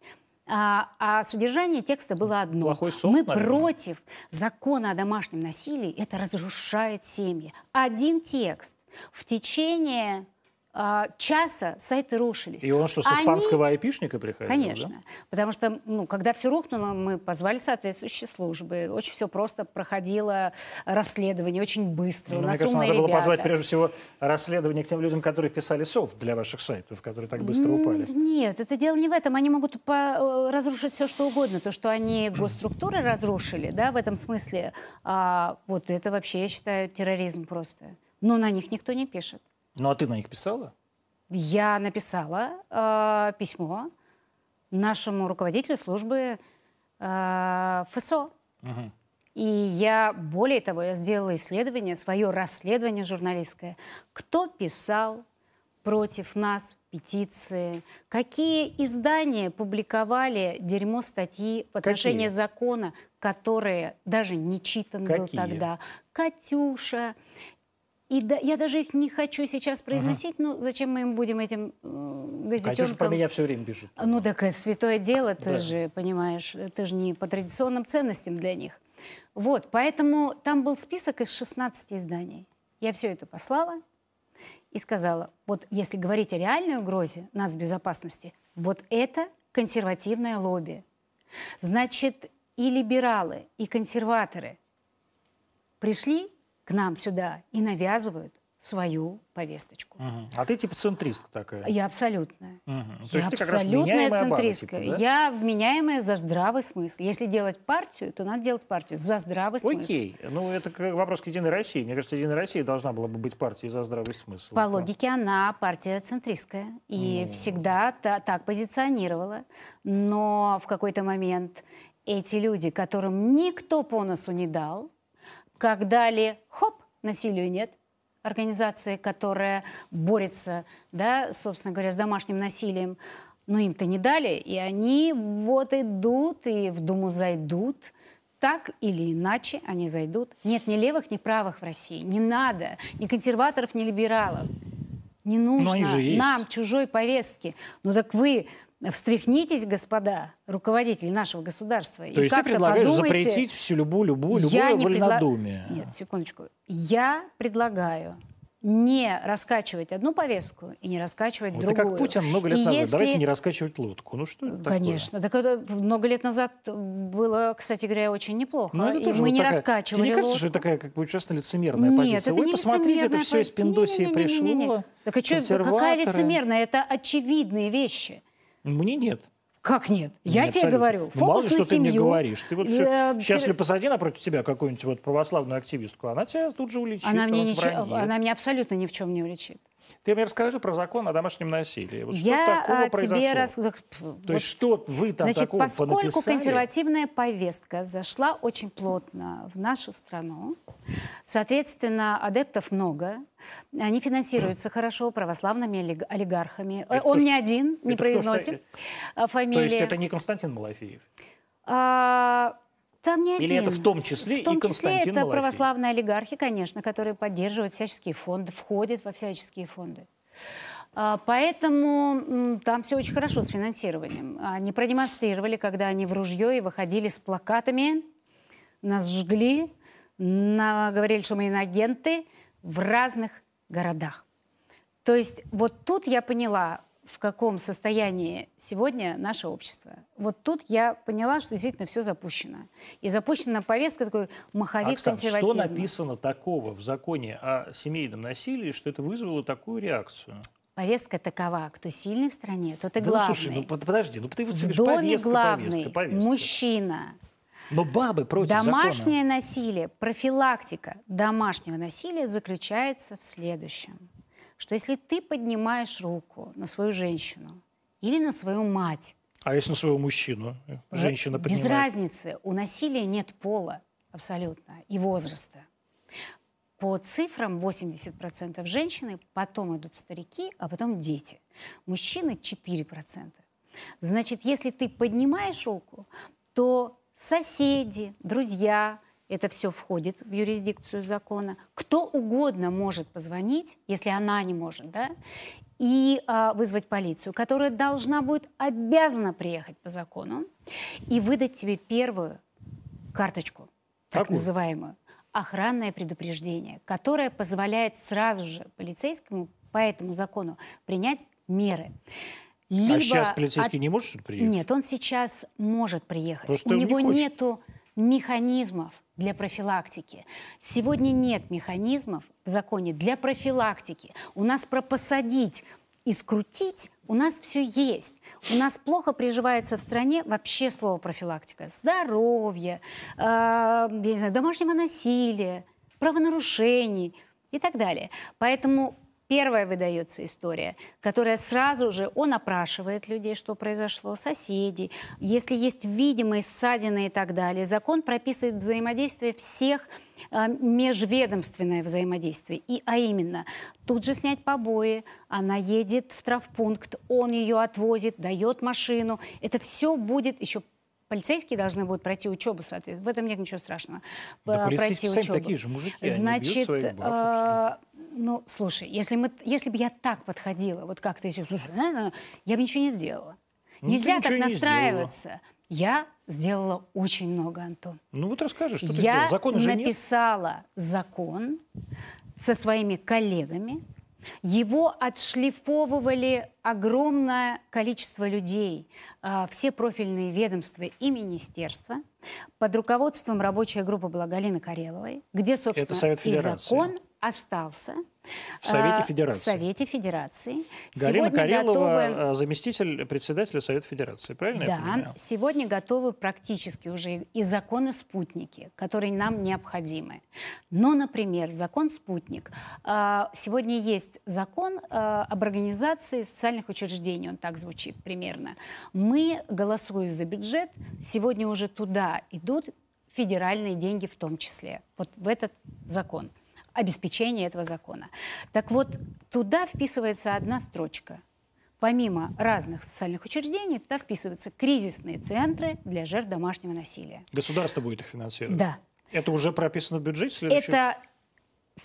А, а содержание текста было одно. Плохой софт, Мы наверное. против закона о домашнем насилии. Это разрушает семьи. Один текст. В течение а, часа сайты рушились. И он что, с Они- испанского айпишника приходил? Конечно. да? Потому что, ну, когда все рухнуло, мы позвали соответствующие службы. Очень все просто проходило расследование, очень быстро. Ну, У мне нас кажется, умные надо было ребята. позвать прежде всего расследование к тем людям, которые писали софт для ваших сайтов, которые так быстро упали. Нет, это дело не в этом. Они могут э, разрушить все, что угодно. То, что они (clears throat) госструктуры разрушили, да, в этом смысле, а, вот это вообще, я считаю, терроризм просто. Но на них никто не пишет. Ну, а ты на них писала? Я написала э, письмо нашему руководителю службы э, ФСО. Мгм. И я, более того, я сделала исследование, свое расследование журналистское. Кто писал против нас петиции? Какие издания публиковали дерьмо статьи в отношении Какие? закона, которые даже не читан был Какие? тогда? «Катюша». И да- я даже их не хочу сейчас произносить, ну зачем мы им будем этим э, газетенкам... Катюша про меня все время пишет. Ну, так это святое дело, ты Да. же понимаешь, ты же не по традиционным ценностям для них. Вот, поэтому там был список из 16 изданий. Я все это послала и сказала, вот если говорить о реальной угрозе нацбезопасности, вот это консервативное лобби. Значит, и либералы, и консерваторы пришли к нам сюда и навязывают свою повесточку. Мгм. А ты типа центристка такая. Я абсолютная. Мгм. То Я абсолютная баба, центристка. типа, да? Я вменяемая за здравый смысл. Если делать партию, то надо делать партию за здравый смысл. Окей. Ну, это вопрос к Единой России. Мне кажется, Единая Россия должна была бы быть партией за здравый смысл. По Да. логике она партия центристская и Ну. всегда та- так позиционировала. Но в какой-то момент эти люди, которым никто по носу не дал, как дали, хоп, насилию нет, организации, которая борется, да, собственно говоря, с домашним насилием, но им-то не дали, и они вот идут и в Думу зайдут. Так или иначе они зайдут. Нет ни левых, ни правых в России. Не надо. Ни консерваторов, ни либералов. Не нужно Ну, нам чужой повестки. Ну так вы встряхнитесь, господа, руководители нашего государства. То есть ты предлагаешь запретить всю любую, любую, Я любое не предла-. Нет, секундочку. Я предлагаю не раскачивать одну повестку и не раскачивать Вот другую. как Путин много лет И назад. если- Давайте не раскачивать лодку. Ну что это такое? Конечно. Так это много лет назад было, кстати говоря, очень неплохо. Ну, это и тоже мы вот не такая- раскачивали Тебе не кажется, что лодку. это такая как бы ужасно лицемерная Нет, позиция? это Ой, не посмотрите, это все из Пиндосии пришло. Так а чё, какая лицемерная? Это очевидные вещи. Мне нет. Как нет? Я тебе абсолютно. говорю. Ну, мало ли, Фокус что на ты мне семью. говоришь. Ты вот всё- Э, Сейчас все- ли посади напротив тебя какую-нибудь вот православную активистку, она тебя тут же уличит. Она мне, ничего, она меня абсолютно ни в чем не уличит. Ты мне расскажи про закон о домашнем насилии. Вот что Я такого а, произошло? тебе рас... То вот, есть что вы там Значит, такого поскольку понаписали? консервативная повестка зашла очень плотно в нашу страну, соответственно, адептов много, они финансируются хорошо православными олиг- олигархами. Это Он кто не один, не это кто произносим а, То фамилии. есть это не Константин Малафеев? А, там не Или один. это в том числе в том и Константин числе это Малафей? православные олигархи, конечно, которые поддерживают всяческие фонды, входят во всяческие фонды. А, Поэтому там все очень хорошо с финансированием. Они продемонстрировали, когда они в ружье и выходили с плакатами, нас жгли, на- говорили, что мы инагенты в разных городах. То есть вот тут я поняла, в каком состоянии сегодня наше общество. Вот тут я поняла, что действительно все запущено. И запущена повестка такой маховик Оксан, что консерватизма. написано такого в законе о семейном насилии, что это вызвало такую реакцию? Повестка такова, кто сильный в стране, тот и Да ну, главный. слушай, ну под- подожди, ну ты вот в доме повестка, главный повестка, повестка. мужчина. Но бабы против Домашнее закона. насилие, профилактика домашнего насилия заключается в следующем. Что если ты поднимаешь руку на свою женщину или на свою мать, А если на своего мужчину женщина без поднимает? разницы, у насилия нет пола абсолютно и возраста. По цифрам 80% женщины, потом идут старики, а потом дети. Мужчины 4%. Значит, если ты поднимаешь руку, то соседи, друзья, это все входит в юрисдикцию закона. Кто угодно может позвонить, если она не может, да, и а, вызвать полицию, которая должна будет обязана приехать по закону и выдать тебе первую карточку, так Какую? называемую, охранное предупреждение, которое позволяет сразу же полицейскому по этому закону принять меры. а сейчас от- полицейский не может приехать? нет, он сейчас может приехать. Просто У он не него хочет. нету механизмов для профилактики. Сегодня нет механизмов в законе для профилактики. У нас про посадить и скрутить у нас все есть. У нас плохо приживается в стране вообще слово профилактика. Здоровье, э, я не знаю, домашнего насилия, правонарушений и так далее. Поэтому Первая выдается история, которая сразу же, он опрашивает людей, что произошло, соседей. Если есть видимые ссадины и так далее, закон прописывает взаимодействие всех, э, межведомственное взаимодействие. И, а именно, тут же снять побои, она едет в травпункт, он ее отвозит, дает машину. Это все будет еще Полицейские должны будут пройти учебу, соответственно. В этом нет ничего страшного. Да полицейские сами учебу. такие же мужики, они бьют Значит, своих баб, ну, слушай, если, мы, если бы я так подходила, вот как ты сейчас, слушай, э, э, я бы ничего не сделала. Ну, ты Нельзя так и не настраиваться. Я сделала очень много, Антон. Ну вот расскажи, что ты я сделал. Закона же нет. написала закон со своими коллегами. Его отшлифовывали огромное количество людей, а, все профильные ведомства и министерства под руководством рабочей группы Благалины Кареловой, где, собственно, Совет и закон остался. В Совете а, Федерации. В Совете Федерации. Галина Сегодня Карелова, готовы- э, заместитель председателя Совета Федерации, правильно я да, понимаю? сегодня готовы практически уже и законы-спутники, которые нам необходимы. Но, например, закон «Спутник». а, Сегодня есть закон об организации социальных учреждений, он так звучит примерно. Мы, голосуя за бюджет, сегодня уже туда идут федеральные деньги в том числе, вот в этот закон, обеспечение этого закона. Так вот, туда вписывается одна строчка – Помимо разных социальных учреждений, туда вписываются кризисные центры для жертв домашнего насилия. Государство будет их финансировать. Да. Это уже прописано в бюджете следующего? Это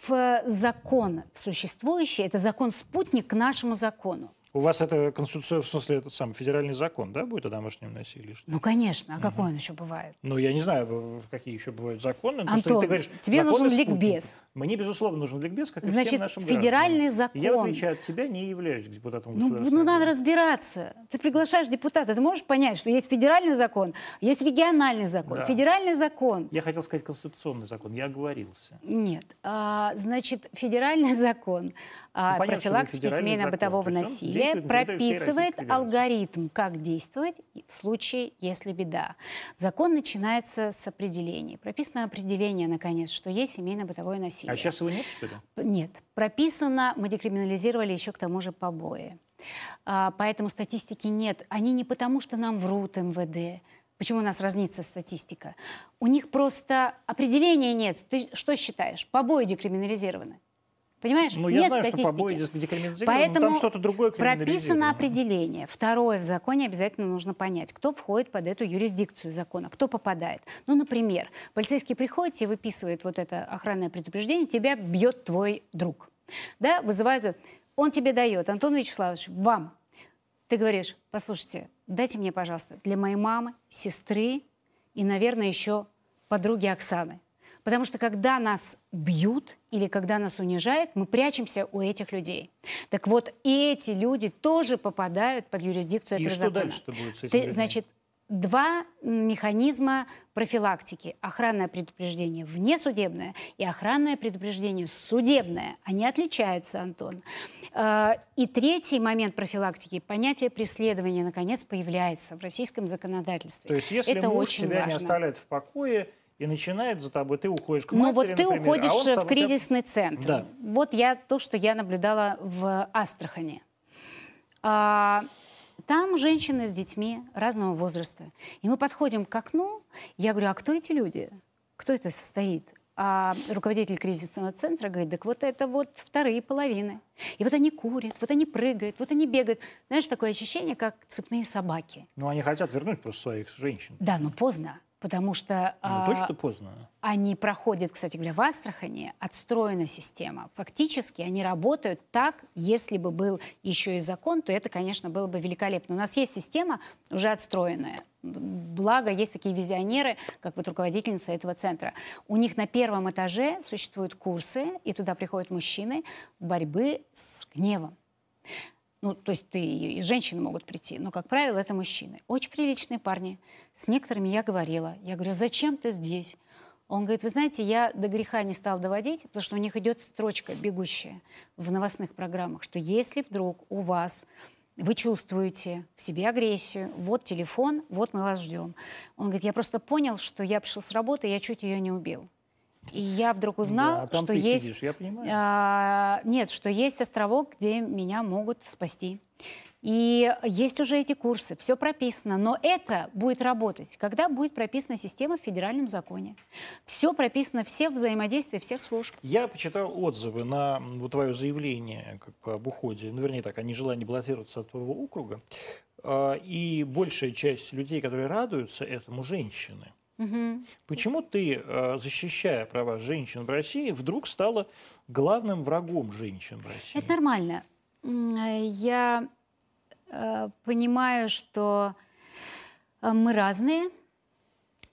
в закон существующий, это закон-спутник к нашему закону. У вас это конституция, в смысле, этот самый федеральный закон, да, будет о домашнем насилии? Что? Ну, конечно, а какой он еще бывает? Ну, я не знаю, какие еще бывают законы. потому что Антон, ты говоришь, тебе нужен спутники. ликбез. Мне, безусловно, нужен ликбез, как и всем Значит, нашим федеральный гражданам. Я, в закон. отличие от тебя, не являюсь депутатом Ну, ну, надо разбираться. Ты приглашаешь депутата, ты можешь понять, что есть федеральный закон, есть региональный закон. Да. Федеральный закон Я хотел сказать конституционный закон, я оговорился. Нет. А, значит, федеральный закон о Ну, федеральный семейно-бытового закон. Насилия всей прописывает алгоритм, как действовать в случае, если беда. Закон начинается с определений. Прописано определение, наконец, что есть семейно-бытовое насилие. А сейчас его нет, что ли? Нет. Прописано, мы декриминализировали еще к тому же побои. А, поэтому статистики нет. Они не потому, что нам врут МВД. Почему у нас разнится статистика? У них просто определения нет. Ты что считаешь? Побои декриминализированы? Понимаешь? Ну, я Нет знаю, статистики. что побои декриминализированы, Поэтому там что-то другое прописано определение. Второе, в законе обязательно нужно понять, кто входит под эту юрисдикцию закона, кто попадает. Ну, например, полицейский приходит, тебе выписывает вот это охранное предупреждение, тебя бьет твой друг. Да, вызывает, он тебе дает, Антон Вячеславович, вам. Ты говоришь, послушайте, дайте мне, пожалуйста, для моей мамы, сестры и, наверное, еще подруги Оксаны. Потому что когда нас бьют или когда нас унижают, мы прячемся у этих людей. Так вот, эти люди тоже попадают под юрисдикцию И этого что закона. дальше-то будет с этими Ты, людьми? значит, два механизма профилактики. Охранное предупреждение внесудебное и охранное предупреждение судебное. Они отличаются, Антон. Э, И третий момент профилактики – понятие преследования, наконец, появляется в российском законодательстве. То есть, если Это муж очень тебя не важно. оставляет в покое и начинает за тобой, ты уходишь к Ну матери, вот ты например, уходишь а с э, в тобой- кризисный центр. Да. Вот я то, что я наблюдала в Астрахани. А, там женщины с детьми разного возраста. И мы подходим к окну, я говорю, а кто эти люди? Кто это состоит? А руководитель кризисного центра говорит, так вот это вот вторые половины. И вот они курят, вот они прыгают, вот они бегают. Знаешь, такое ощущение, как цепные собаки. Ну, они хотят вернуть просто своих женщин. Да, но поздно, потому что... Ну, а, точно поздно. они проходят, кстати говоря, в Астрахани, отстроена система. Фактически они работают так, если бы был еще и закон, то это, конечно, было бы великолепно. У нас есть система уже отстроенная. Благо, есть такие визионеры, как вот руководительница этого центра. У них на первом этаже существуют курсы, и туда приходят мужчины борьбы с гневом. Ну, то есть ты и женщины могут прийти, но, как правило, это мужчины. Очень приличные парни. С некоторыми я говорила. Я говорю, зачем ты здесь? Он говорит, вы знаете, я до греха не стал доводить, потому что у них идет строчка бегущая в новостных программах, что если вдруг у вас вы чувствуете в себе агрессию, вот телефон, вот мы вас ждем. Он говорит, я просто понял, что я пришел с работы, я чуть ее не убил. И я вдруг узнал, Да, что есть... сидишь, я понимаю. А, нет, что есть островок, где меня могут спасти. И есть уже эти курсы, все прописано. Но это будет работать, когда будет прописана система в федеральном законе. Все прописано, все взаимодействия всех служб. Я почитал отзывы на вот твое заявление как бы, об уходе, ну, вернее так, о нежелании баллотироваться от твоего округа. А, И большая часть людей, которые радуются этому, женщины. Мгм. Почему ты, э, защищая права женщин в России, вдруг стала главным врагом женщин в России? Это нормально. Э, Я понимаю, что э, мы разные.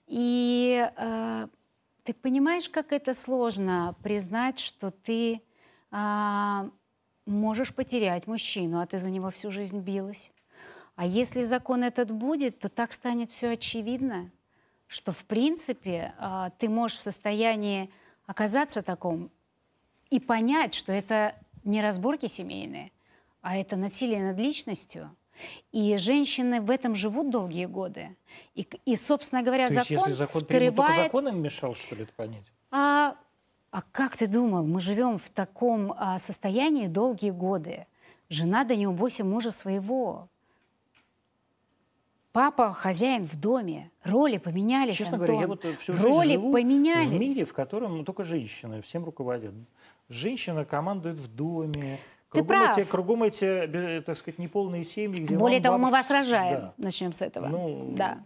И э, ты понимаешь, как это сложно признать, что ты а, можешь потерять мужчину, а ты за него всю жизнь билась. А если закон этот будет, то так станет все очевидно, что в принципе а, ты можешь в состоянии оказаться таком и понять, что это не разборки семейные, а это насилие над личностью. И женщины в этом живут долгие годы. И, и собственно говоря, То есть, закон, если закон скрывает... закон им мешал, что ли, это понять? А, а как ты думал, мы живем в таком а, состоянии долгие годы. Жена да не убойся мужа своего. Папа хозяин в доме. Роли поменялись, Честно Антон. говоря, я вот э, всю Роли живу поменялись. в мире, в котором ну, только женщины всем руководят. Женщина командует в доме. Ты Кругом эти, прав. кругом эти, так сказать, неполные семьи, где Более того, мы бабушка- вас рожаем. Да. Начнем с этого. Ну, Да.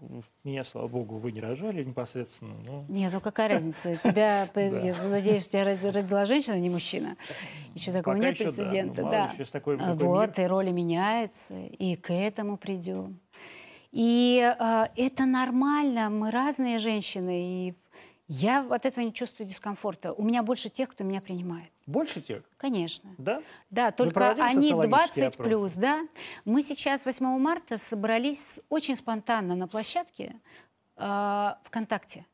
меня, слава богу, вы не рожали непосредственно. но- Нет, ну какая разница? Тебя, (laughs) я надеюсь, тебя роди- родила женщина, а не мужчина. Еще такого нет ну, прецедента. мало да. Вот, и роли меняются, и к этому придем. И а, это нормально, мы разные женщины, и я от этого не чувствую дискомфорта. У меня больше тех, кто меня принимает. Больше тех, Конечно. да? Да, только они социологические 20 плюс, да. Мы сейчас 8 марта собрались очень спонтанно на площадке э, ВКонтакте.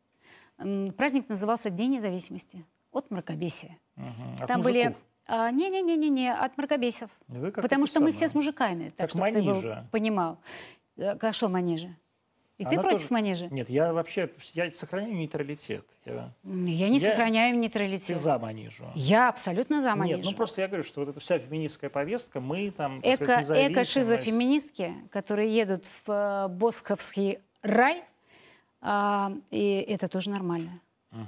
Праздник назывался День независимости от мракобесия. От Там были мужиков. а, не-не-не-не, от мракобесов. Потому что мы все с мужиками. Так Как что ты был- манижа. понимал. Э, Как И ты Она против тоже- манежа? Нет, я вообще я сохраняю нейтралитет. Я, Я не Я- сохраняю ты нейтралитет. за манижу. Я абсолютно за манежу. Нет, ну просто я говорю, что вот эта вся феминистская повестка, мы там, сказать, Эко, независимость. эко-шизофеминистки, которые едут в э, Босковский рай, а, и это тоже нормально. Мгм.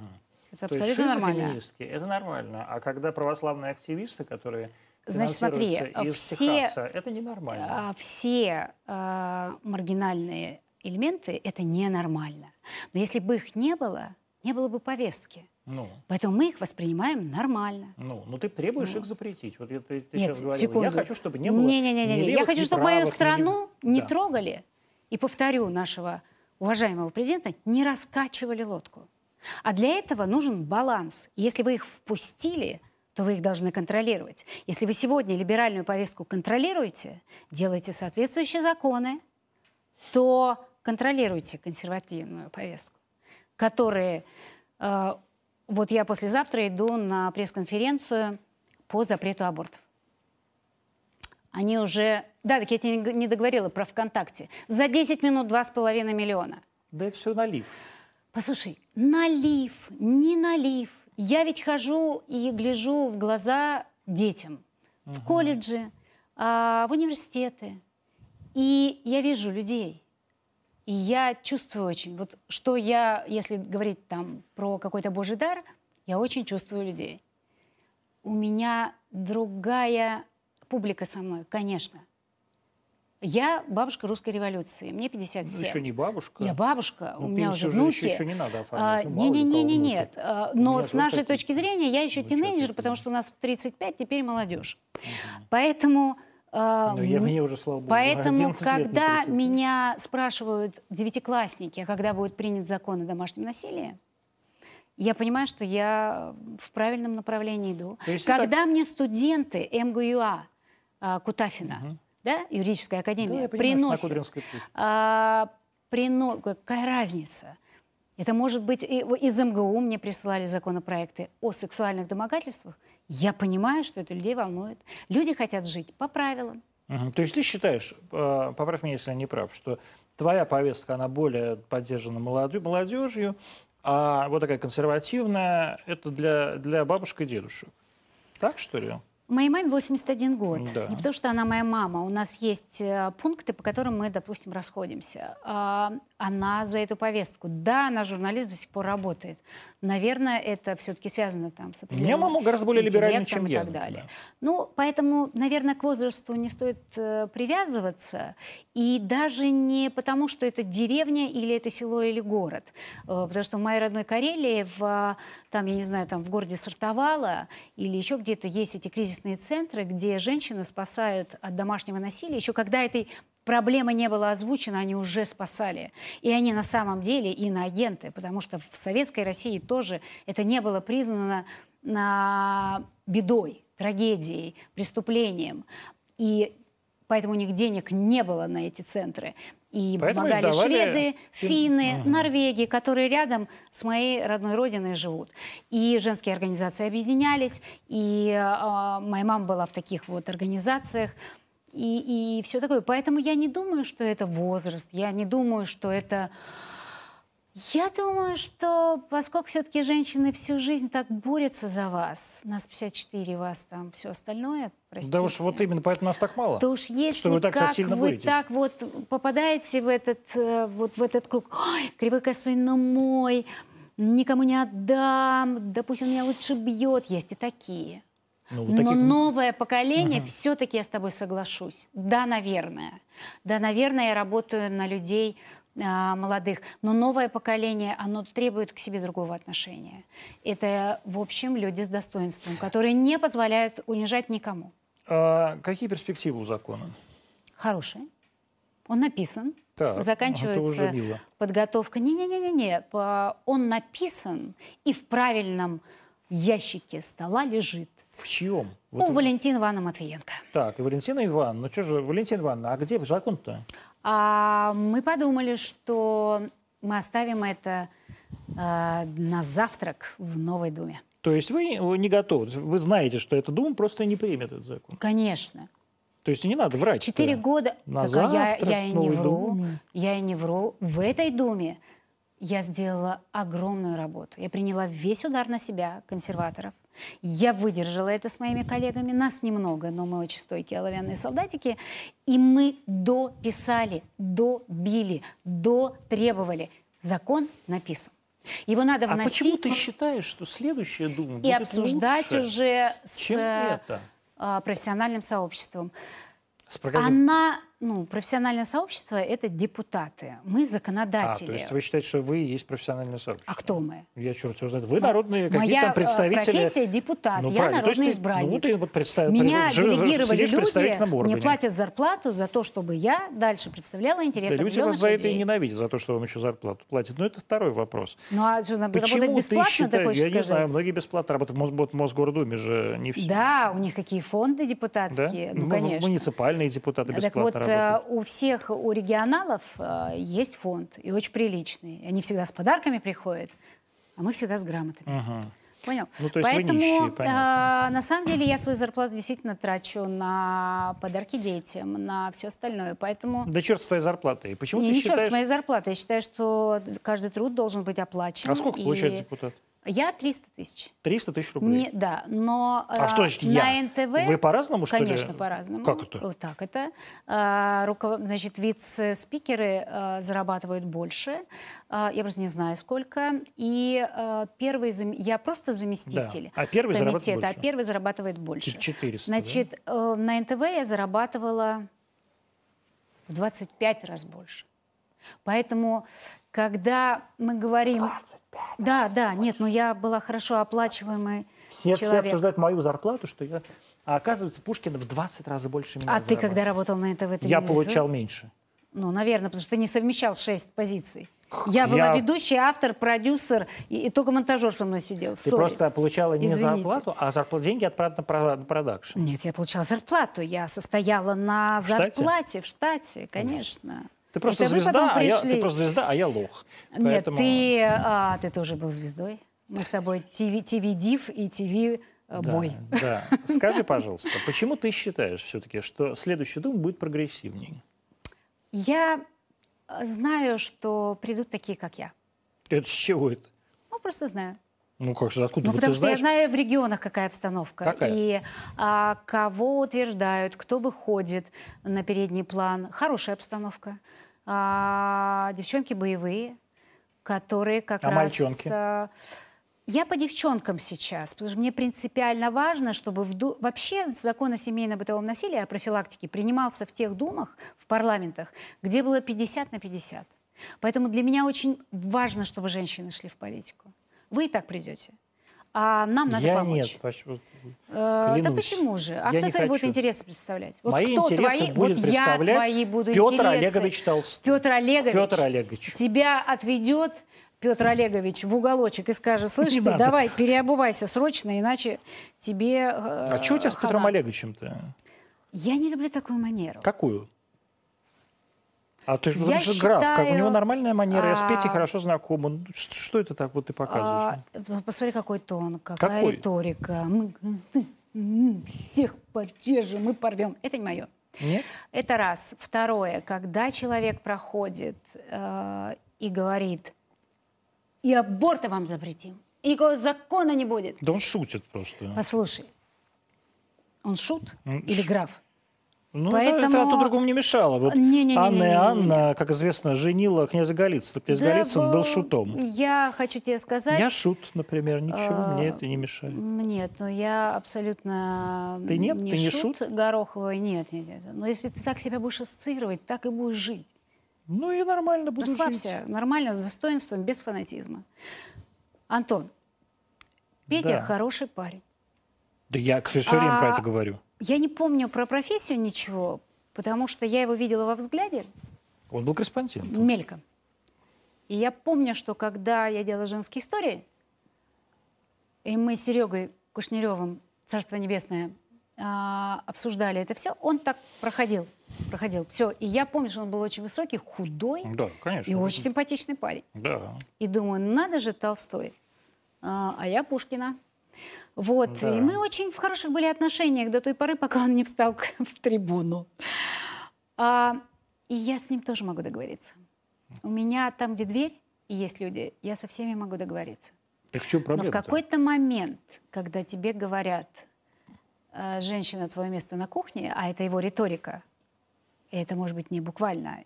Это То есть абсолютно нормально. шизофеминистки, это нормально. А когда православные активисты, которые Значит, смотри, из все, Техаса, это ненормально. а, все а, маргинальные элементы это ненормально. Но если бы их не было, не было бы повестки. Ну, Поэтому мы их воспринимаем нормально. ну, ну ты требуешь Ну. их запретить. Вот я- ты, ты Нет, сейчас говорила, секунду. я хочу, чтобы не было Не-не-не, ни я левых, хочу, ни чтобы мою правых, страну не Да. трогали. И повторю нашего уважаемого президента, не раскачивали лодку. А для этого нужен баланс. И Если вы их впустили, то вы их должны контролировать. Если вы сегодня либеральную повестку контролируете, делаете соответствующие законы, то контролируйте консервативную повестку, которые... э, вот я послезавтра иду на пресс-конференцию по запрету абортов. Они уже... Да, так я тебе не договорила про ВКонтакте. За 10 минут 2,5 миллиона. Да это все налив. Послушай, налив, не налив. Я ведь хожу и гляжу в глаза детям. В колледжи, а, в университеты. И я вижу людей. И я чувствую очень, вот что я, если говорить там про какой-то божий дар, я очень чувствую людей. У меня другая публика со мной, конечно. Я бабушка русской революции, мне 57. Еще не бабушка. Я бабушка, Ну, у меня уже внуки. еще, еще не надо А, оформлять. Ну, у кого Не-не-не, внуки. нет. А, Но с нашей такие. точки зрения я еще Вы тинейджер, потому что у нас в 35 теперь молодежь. Поэтому, а, Ну, я, мне уже, слава богу, поэтому 11 лет, не когда 35. меня спрашивают девятиклассники, когда будет принят закон о домашнем насилии, я понимаю, что я в правильном направлении иду. Когда мне студенты МГУА а, Кутафина, Мгм. да, юридическая Да, академия, понимаю, на приносят а, прино- Какая разница? Это может быть из МГУ мне присылали законопроекты о сексуальных домогательствах. Я понимаю, что это людей волнует. Люди хотят жить по правилам. Мгм. То есть ты считаешь, э, поправь меня, если я не прав, что твоя повестка, она более поддержана молодежь, молодежью, а вот такая консервативная, это для, для бабушек и дедушек. Так, что ли? Моей маме 81 год. Да. Не потому, что она моя мама. У нас есть э, пункты, по которым мы, допустим, расходимся. А, она за эту повестку. Да, она журналист, до сих пор работает. Наверное, это все-таки связано там с У меня определенным мама гораздо более либеральна, интеллектом чем и я. так далее. например. Ну, поэтому, наверное, к возрасту не стоит э, привязываться. И даже не потому, что это деревня или это село или город. Э, потому что в моей родной Карелии, в, там, я не знаю, там в городе Сартовала или еще где-то есть эти кризисные центры, где женщины спасают от домашнего насилия. Еще когда этой проблема не была озвучена, они уже спасали. И они на самом деле иноагенты, потому что в Советской России тоже это не было признано на бедой, трагедией, преступлением. И поэтому у них денег не было на эти центры. И Поэтому помогали давали шведы, фин- финны, Мгм. Норвегии, которые рядом с моей родной родиной живут. И женские организации объединялись, и а, моя мама была в таких вот организациях, и, и все такое. Поэтому я не думаю, что это возраст, я не думаю, что это... Я думаю, что поскольку все-таки женщины всю жизнь так борются за вас, нас 54, вас там все остальное, простите. Да уж вот именно поэтому нас так мало. То уж если Что вы так как сильно вы так вот попадаете в этот, э, вот в этот круг, «Ой, кривой косой, но мой, никому не отдам, да пусть он меня лучше бьет, есть и такие. Ну, вот Но таких- новое поколение, Мгм. все-таки я с тобой соглашусь. Да, наверное. Да, наверное, я работаю на людей а, молодых. Но новое поколение, оно требует к себе другого отношения. Это, в общем, люди с достоинством, которые не позволяют унижать никому. А какие перспективы у закона? Хороший. Он написан. Так, Заканчивается подготовка. Не-не-не-не. Он написан и в правильном ящике стола лежит. В чьем? У Вот- Валентина Ивановна Матвиенко. Так, и Валентина Ивановна, ну что же, Валентина Ивановна, а где закон-то? А мы подумали, что мы оставим это а, на завтрак в Новой Думе. То есть вы не готовы, вы знаете, что эта Дума просто не примет этот закон. Конечно. То есть не надо врать. Четыре года. На а я, завтрак я и в не вру. Думе. Я и не вру. В этой Думе я сделала огромную работу. Я приняла весь удар на себя, консерваторов. Я выдержала это с моими коллегами. Нас немного, но мы очень стойкие оловянные солдатики. И мы дописали, добили, дотребовали. Закон написан. Его надо А вносить почему ты считаешь, что следующая Дума и будет обсуждать лучше, уже с чем это? а, профессиональным сообществом. С программой- Она, ну, профессиональное сообщество – это депутаты. Мы А, то законодатели. есть вы считаете, что вы и есть профессиональное сообщество? А кто мы? Я черт его знает. Вы народные Моя какие-то э, представители. профессия – депутат, Ну, я правильно. То есть народный избранник. Ну, ты вот представ... Меня живешь- делегировали люди, органе. мне платят зарплату за то, чтобы я дальше представляла Да, интересы люди вас за это и людей. ненавидят, за то, что вам еще зарплату платят. Но это второй вопрос. Ну а что, Почему работать бесплатно, считаешь, ты хочешь я не сказать? знаю, многие бесплатно работают в Мосгор- Мосгордуме же не все. Да, у них какие фонды Да? депутатские, ну, в- конечно. Муниципальные депутаты Так бесплатно вот, э, у всех, у регионалов э, есть фонд, и очень приличный. Они всегда с подарками приходят, а мы всегда с грамотами. Мгм. Понял? Ну, то есть вы Поэтому, нищие, понятно. э, на самом деле, я свою зарплату действительно трачу на подарки детям, на все остальное. Поэтому Да черт с твоей зарплатой. Почему не, ты не черт с считаешь... моей зарплаты. Я считаю, что каждый труд должен быть оплачен. А сколько И получает депутат? Я 300 тысяч. 300 тысяч рублей. Не, да, но А э, что значит на я? НТВ... Вы по-разному, что ли? Конечно, по-разному. Как это? Вот так это. А, руков- Значит, вице-спикеры а, зарабатывают больше. А, Я просто не знаю, сколько. И а, первый... зам- Я просто заместитель Да. А первый зарабатывает комитета, а больше? первый зарабатывает больше. Типа 400, да? Значит, э, на НТВ я зарабатывала в 25 раз больше. Поэтому, когда мы говорим... 25. Да, да, нет, но я была хорошо оплачиваемой Все, все человек. обсуждают мою зарплату, что я... А оказывается, Пушкин в 20 раз больше меня А ты, когда работал на НТВ, ты Я не получал меньше. Ну, наверное, потому что ты не совмещал шесть позиций. Я была Я- ведущий, автор, продюсер, и, и только монтажер со мной сидел. Ты Sorry. просто получала не Извините. зарплату, а зарплату, деньги от прод- на про- на продакшн. Нет, я получала зарплату. Я состояла на В штате? зарплате в штате, конечно. Ты просто Это звезда, а я, ты просто звезда, а я лох. Нет, Поэтому- ты, а, ты тоже был звездой. Мы с тобой ТВ, ТВ-див и ТВ Да, бой. Да. Скажи, пожалуйста, почему ты считаешь все-таки, что следующий дом будет прогрессивнее? Я э, знаю, что придут такие, как я. Это с чего это? Ну, просто знаю. Ну как же, откуда Ну, потому что я знаешь? знаю в регионах, какая обстановка. Какая? И а, кого утверждают, кто выходит на передний план. Хорошая обстановка. А, девчонки боевые, которые как А раз... мальчонки? а, я по девчонкам сейчас, потому что мне принципиально важно, чтобы в ду- вообще закон о семейно-бытовом насилии, о профилактике принимался в тех думах, в парламентах, где было 50 на 50. Поэтому для меня очень важно, чтобы женщины шли в политику. Вы и так придете. А нам надо я помочь. нет. почему- Э, да почему же? А Я кто твои будет интересы представлять? Вот Мои кто интересы твои? будет вот я представлять твои буду Петр интересы. Олегович Толстой. Петр Олегович. Петр Олегович. Тебя отведет Петр Олегович в уголочек и скажет, слышь Не ты, надо. давай переобувайся срочно, иначе тебе э, А что у тебя с Петром хана». Олеговичем-то? Я не люблю такую манеру. Какую? А ты же Я он же граф, как у него считаю, нормальная манера, я с Петей а, хорошо знаком. Ну, Что, что это так вот ты показываешь? А, ну, посмотри, какой тон, какая Какой? риторика. Мы всех порежем, мы порвем. Это не мое. Нет? Это раз. Второе, когда человек проходит э, и говорит, и аборта вам запретим, и никакого закона не будет. Да он шутит просто. Послушай, он шут или ш- граф? Ну, Поэтому- это, это другому не мешало. Вот Не-не-не-не-не-не-не. Анна и Анна, как известно, женила князя Голицына. Князь Да, Голицын был шутом. Я хочу тебе сказать... Я шут, например, ничего, А, мне это не мешает. Нет, ну я абсолютно Ты нет? не Ты не шут? Гороховой. Нет, нет, нет. Но если ты так себя будешь ассоциировать, так и будешь жить. Ну и нормально буду Расслабься, жить. нормально, с достоинством, без фанатизма. Антон, Петя Да. хороший парень. Да я все время про А, это говорю. Я не помню про профессию ничего, потому что я его видела во взгляде Он был корреспондентом. мельком. И я помню, что когда я делала женские истории, и мы с Серегой Кушнеревым, Царство Небесное, а, обсуждали это все, он так проходил, проходил. Все. И я помню, что он был очень высокий, худой Да, конечно. и очень симпатичный парень. Да. И думаю, надо же Толстой, а, а я Пушкина. Вот, Да. и мы очень в хороших были отношениях до той поры, пока он не встал в трибуну. А, и я с ним тоже могу договориться. У меня там, где дверь, и есть люди, я со всеми могу договориться. Так в чем Но проблема? в какой-то момент, когда тебе говорят, «Э, женщина, твое место на кухне, а это его риторика, и это может быть не буквально,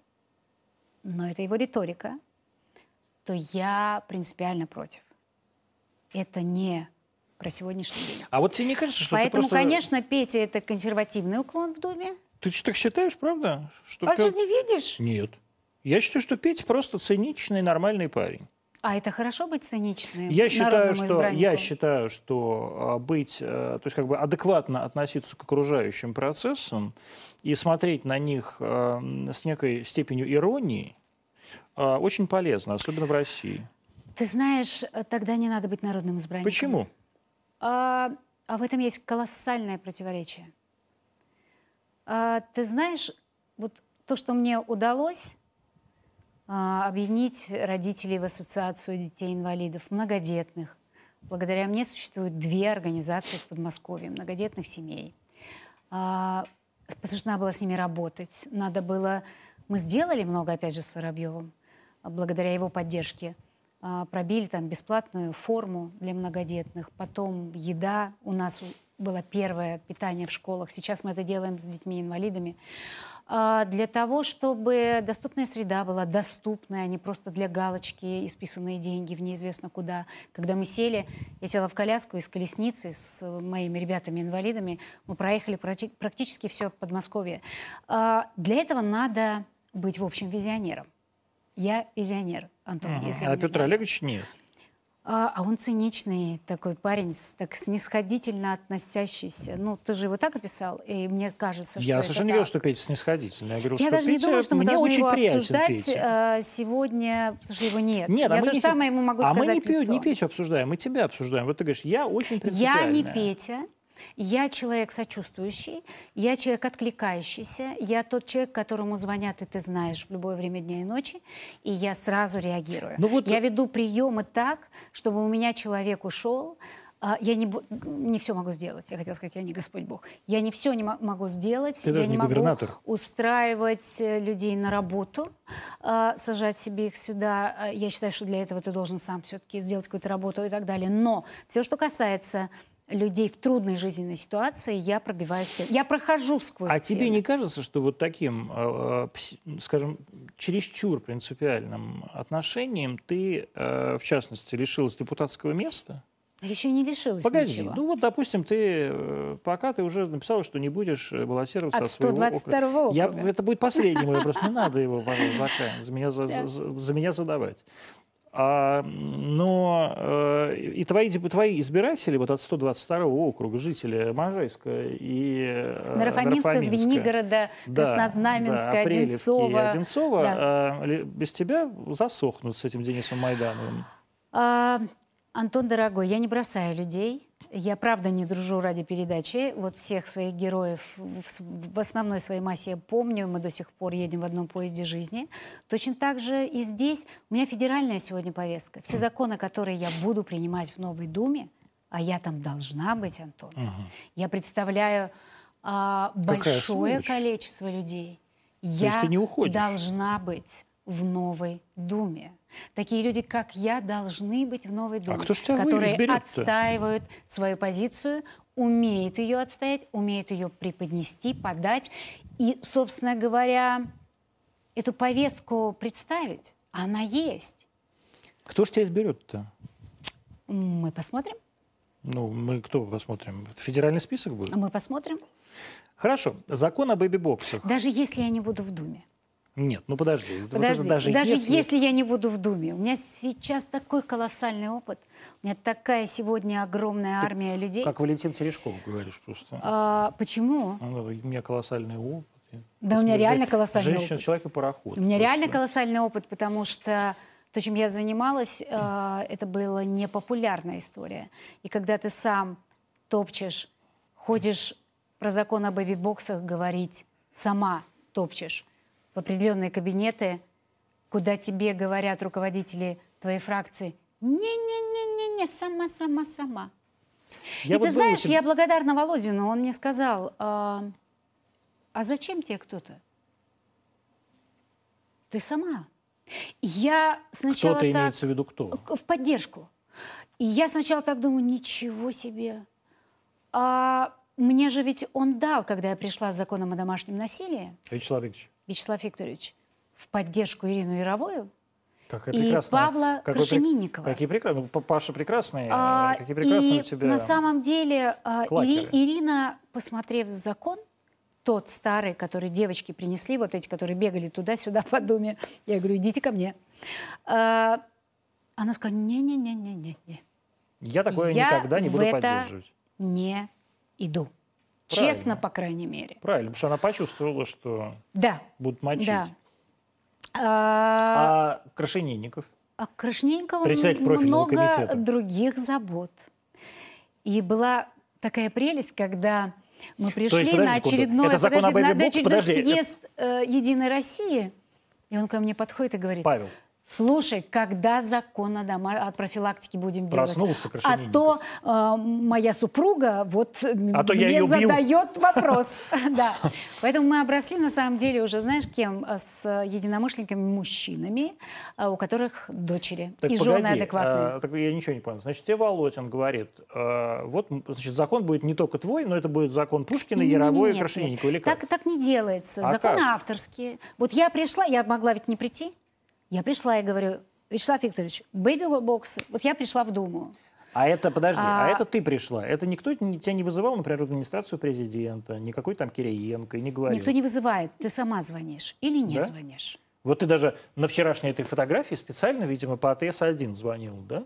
но это его риторика, то я принципиально против. Это не про сегодняшний день. А вот тебе не кажется, что Поэтому, ты просто... конечно, Петя это консервативный уклон в Думе. Ты что, так считаешь, правда? Что А Петр- что не видишь? Нет. Я считаю, что Петя просто циничный, нормальный парень. А это хорошо быть циничным? Я считаю, что, я считаю, что быть, э, то есть как бы адекватно относиться к окружающим процессам и смотреть на них э, с некой степенью иронии э, очень полезно, особенно в России. Ты знаешь, тогда не надо быть народным избранником. Почему? А, а в этом есть колоссальное противоречие. А, ты знаешь, вот то, что мне удалось а, объединить родителей в ассоциацию детей-инвалидов, многодетных. Благодаря мне существуют две организации в Подмосковье многодетных семей. А, потому было с ними работать. Надо было... Мы сделали много, опять же, с Воробьевым, благодаря его поддержке. А, Пробили там бесплатную форму для многодетных, потом еда. У нас было первое питание в школах. Сейчас мы это делаем с детьми-инвалидами. А, Для того, чтобы доступная среда была доступная, а не просто для галочки исписанные деньги в неизвестно куда. Когда мы сели, я села в коляску из колесницы с моими ребятами-инвалидами, мы проехали практи- практически все Подмосковье. А, Для этого надо быть, в общем, визионером. Я визионер, Антон, Мгм. если А не Петр знали. Олегович нет. А, а он циничный такой парень, так снисходительно относящийся. Ну, ты же его так описал, и мне кажется, что Я это совершенно не говорю, что Петя снисходительный. Я говорю, Я что даже не Петя думаю, что мы мне должны очень его приятен обсуждать Петя. э, сегодня, потому что его нет. Нет, а я мы то не же самое ему могу а мы сказать не, в Петю, не лицо. Петю обсуждаем, мы тебя обсуждаем. Вот ты говоришь, я очень Я принципиальная. не Петя, я человек сочувствующий, я человек откликающийся, я тот человек, которому звонят, и ты знаешь, в любое время дня и ночи, и я сразу реагирую. Ну вот- Я веду приемы так, чтобы у меня человек ушел, а, я не, не все могу сделать. Я хотела сказать, я не Господь Бог. Я не все не мо- могу сделать. Ты я даже не не могу губернатор. устраивать э, людей на работу, а, сажать себе их сюда. А, Я считаю, что для этого ты должен сам все-таки сделать какую-то работу и так далее. Но все, что касается людей в трудной жизненной ситуации, я пробиваюсь. Я прохожу сквозь А тебе стены. не кажется, что вот таким, э, э, скажем, чересчур принципиальным отношением ты, э, в частности, лишилась депутатского места? Еще не лишилась Погоди, ничего. ну вот, допустим, ты пока ты уже написала, что не будешь баллотироваться От от своего округа. 122 Я, округа. это будет последний мой вопрос, не надо его, пожалуйста, за меня задавать. А, но э, и твои, твои избиратели вот от 122 округа, жители Можайска и э, Нарафаминска, Звенигорода, да, Краснознаменска, да, Одинцова. Одинцова э, ли- без тебя засохнут с этим Денисом Майдановым. А, Антон, дорогой, я не бросаю людей. Я правда не дружу ради передачи. Вот всех своих героев в, основной своей массе я помню. Мы до сих пор едем в одном поезде жизни. Точно так же и здесь. У меня федеральная сегодня повестка. Все законы, которые я буду принимать в Новой Думе, а я там должна быть, Антон. Мгм. Я представляю а, большое количество людей. Я ты не уходишь? должна быть в Новой Думе. Такие люди, как я, должны быть в Новой Думе, кто тебя вы- которые отстаивают свою позицию, умеют ее отстоять, умеют ее преподнести, подать. И, собственно говоря, эту повестку представить, она есть. Кто ж тебя изберет-то? Мы посмотрим. Ну, мы кто посмотрим? Федеральный список будет? Мы посмотрим. Хорошо. Закон о бэби-боксах. Даже если я не буду в Думе. Нет, ну подожди. Вот это Подожди, даже, если... если... я не буду в Думе, у меня сейчас такой колоссальный опыт, у меня такая сегодня огромная армия людей. Как Валентин Терешков говоришь просто. А, почему? Ну, У меня колоссальный опыт. Да, у меня реально колоссальный Женщина, опыт. человек и пароход. У меня реально просто. колоссальный опыт, потому что то, чем я занималась, э, это была непопулярная история. И когда ты сам топчешь, ходишь про закон о бэби-боксах говорить, сама топчешь в определенные кабинеты, куда тебе говорят руководители твоей фракции, не-не-не-не-не, сама, сама, сама. Я и вот ты знаешь, тебя- я благодарна Володину, он мне сказал, а, а зачем тебе кто-то? Ты сама. Я сначала Кто-то так, имеется в виду кто? в поддержку. И я сначала так думаю, ничего себе. А мне же ведь он дал, когда я пришла с законом о домашнем насилии, Вячеслав Викторович, Вячеслав Викторович, в поддержку Ирину Яровую, и Павла прек- Крашенинникова. Какие прекрасные. Ну, Паша прекрасный. А, э, какие прекрасные и у тебя. на самом деле а. Ири- Ирина, посмотрев закон, тот старый, который девочки принесли, вот эти, которые бегали туда-сюда по доме, я говорю, идите ко мне. А, Она сказала, не-не-не-не-не, Я такое я никогда не в буду это- поддерживать. не иду. Правильно. Честно, по крайней мере. Правильно, потому что она почувствовала, что Да, будут мочить. да. А, А Крашенинников? А профильного много комитета. других забот. И была такая прелесть, когда мы пришли подожди на очередной, Это закон подожди, об на Бук? очередной Подожди, съезд э, Единой России, и он ко мне подходит и говорит, Павел. Слушай, когда закон о, дома- о профилактике будем делать? Проснулся А то э, моя супруга вот А то мне задает вопрос. (laughs) Да. Поэтому мы обросли, на самом деле, уже, знаешь, кем? С единомышленниками-мужчинами, э, у которых дочери Так и погоди, жены адекватные. а, так я ничего не понял. Значит, тебе Володин говорит, а, вот, значит, закон будет не только твой, но это будет закон Пушкина, Не-не-не-не, Яровой и Крашенинникова. Или как? Так, так не делается. А Законы как? авторские. Вот я пришла, я могла ведь не прийти. Я пришла и говорю, Вячеслав Викторович, бэби-боксы. Вот я пришла в Думу. А это, подожди, а, А- это ты пришла. Это никто тебя не вызывал, например, в администрацию президента, никакой там Кириенко, и не говорил. Никто не вызывает. Ты сама звонишь или не Да? звонишь. Вот ты даже на вчерашней этой фотографии специально, видимо, по АТС-1 звонил, да?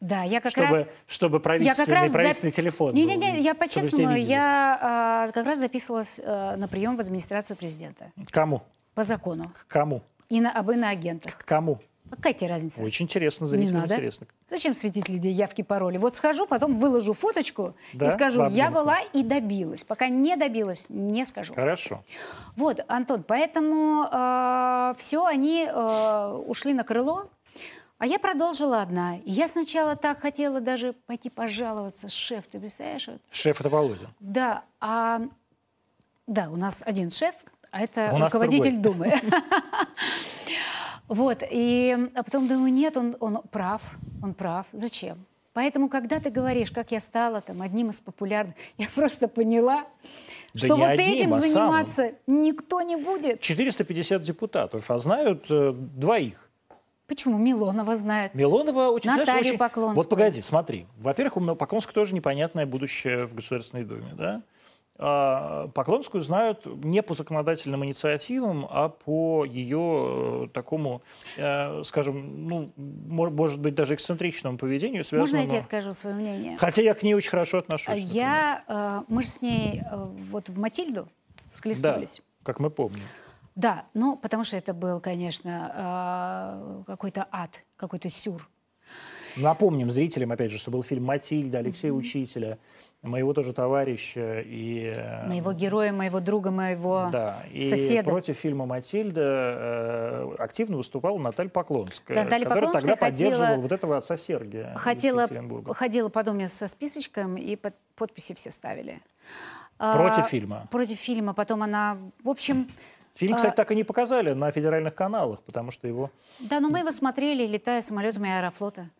Да, я как чтобы, раз... чтобы Я как правительственный, раз... правительственный телефон был, Не-не-не, я по-честному, я а, как раз записывалась а, на прием в администрацию президента К кому? по закону. К кому? И на, об иноагентах. К кому? Какая тебе разница? Очень интересно, зрителям надо. интересно. Зачем светить людей явки, пароли? Вот схожу, потом выложу фоточку Да, и скажу, я бабненько. была и добилась. Пока не добилась, не скажу. Хорошо. Вот, Антон, поэтому все, они э, ушли на крыло, а я продолжила одна. И я сначала так хотела даже пойти пожаловаться, шеф, ты представляешь? Вот. Шеф это Володя. Да, а, да, у нас один шеф, а это У руководитель Думы. Вот, и а потом думаю, нет, он, он прав, он прав. Зачем? Поэтому, когда ты говоришь, как я стала там одним из популярных, (laughs) я просто поняла, Да что вот одним, этим а самым. заниматься никто не будет. 450 депутатов, а знают э, двоих. Почему? Милонова знает. Милонова очень, знаешь, Наталью очень- Поклонскую. Вот погоди, смотри. Во-первых, у Поклонской тоже непонятное будущее в Государственной Думе, да? А, Поклонскую знают не по законодательным инициативам, а по ее э, такому, э, скажем, ну, мо- может быть, даже эксцентричному поведению, Можно я связанному... тебе скажу свое мнение? Хотя я к ней очень хорошо отношусь. А например. Я, э, мы же с ней вот в Матильду Да, схлестнулись. как мы помним. Да, ну, потому что это был, конечно, какой-то ад, какой-то сюр. Напомним зрителям, опять же, что был фильм «Матильда» Алексея Учителя, моего тоже товарища. И, э, Моего героя, моего друга, моего Да, и соседа. против фильма «Матильда» э, активно выступала Наталья Поклонская, Наталья которая Поклонская тогда хотела- поддерживала вот этого отца Сергия хотела, ходила по дому со списочком, и под- подписи все ставили. А, Против фильма. Против фильма. Потом она, в общем, Фильм, а- кстати, так и не показали на федеральных каналах, потому что его... да, но мы его смотрели, летая самолетами Аэрофлота.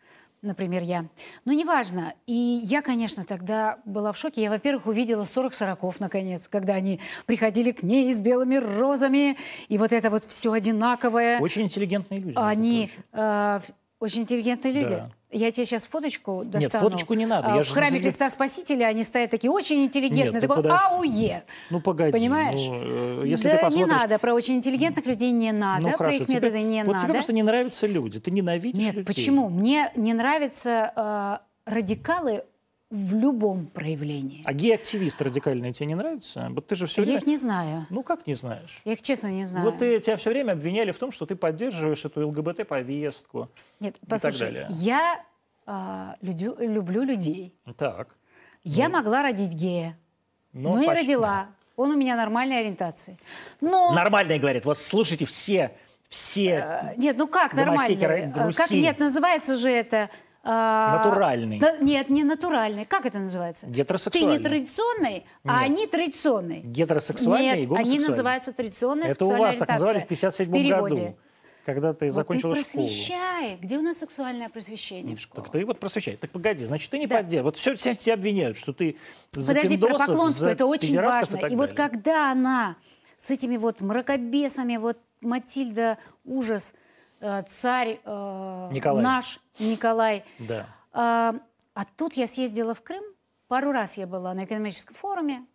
Например, я. Но неважно. И я, конечно, тогда была в шоке. Я, во-первых, увидела 40 сороков, наконец, когда они приходили к ней с белыми розами, и вот это вот все одинаковое. Очень интеллигентные люди. Они э, очень интеллигентные люди. Да. Я тебе сейчас фоточку достану. Нет, фоточку не надо. А, я в храме Христа Спасителя они стоят такие очень интеллигентные. Нет, ну такой подожди. ауе. Ну, погоди. Понимаешь? ну, э, если да ты посмотришь... не надо, про очень интеллигентных людей не надо, Ну, про хорошо, их тебе- методы не вот тебе надо. просто не нравятся люди, ты ненавидишь Нет, людей. почему? Мне не нравятся э, радикалы в любом проявлении. А гей-активисты радикальные тебе не нравятся? Вот ты же все Я время... их не знаю. Ну, как не знаешь? Я их честно не знаю. Вот ты, тебя все время обвиняли в том, что ты поддерживаешь эту ЛГБТ-повестку. Нет, так послушай, далее. я э, людю- люблю людей. Так. Я Ну. могла родить гея. Ну, Ну, и почти. родила. Он у меня нормальной ориентации. Но... Нормальные говорит. Вот слушайте, все, все э, Нет, ну как Э, Как нет, называется же это... э, натуральный, на- Нет, не натуральный. Как это называется? Ты гетеросексуальный. не традиционный, а Нет. они традиционные. Гетеросексуальный и Нет, они называются традиционная Это у вас так называли в ориентация. 57 переводе. году, когда ты Вот закончила ты школу. просвещай. Где у нас сексуальное просвещение в школе? Так ты вот просвещай. Так погоди, значит, ты не Да. поддерживаешь. Вот все, все тебя обвиняют, что ты за Подожди, про Поклонскую, за это очень важно. так И, вот когда она с этими вот мракобесами, вот Матильда, ужас, царь э, Николай. наш Николай. Да. А, а тут я съездила в Крым. Пару раз я была на экономическом форуме.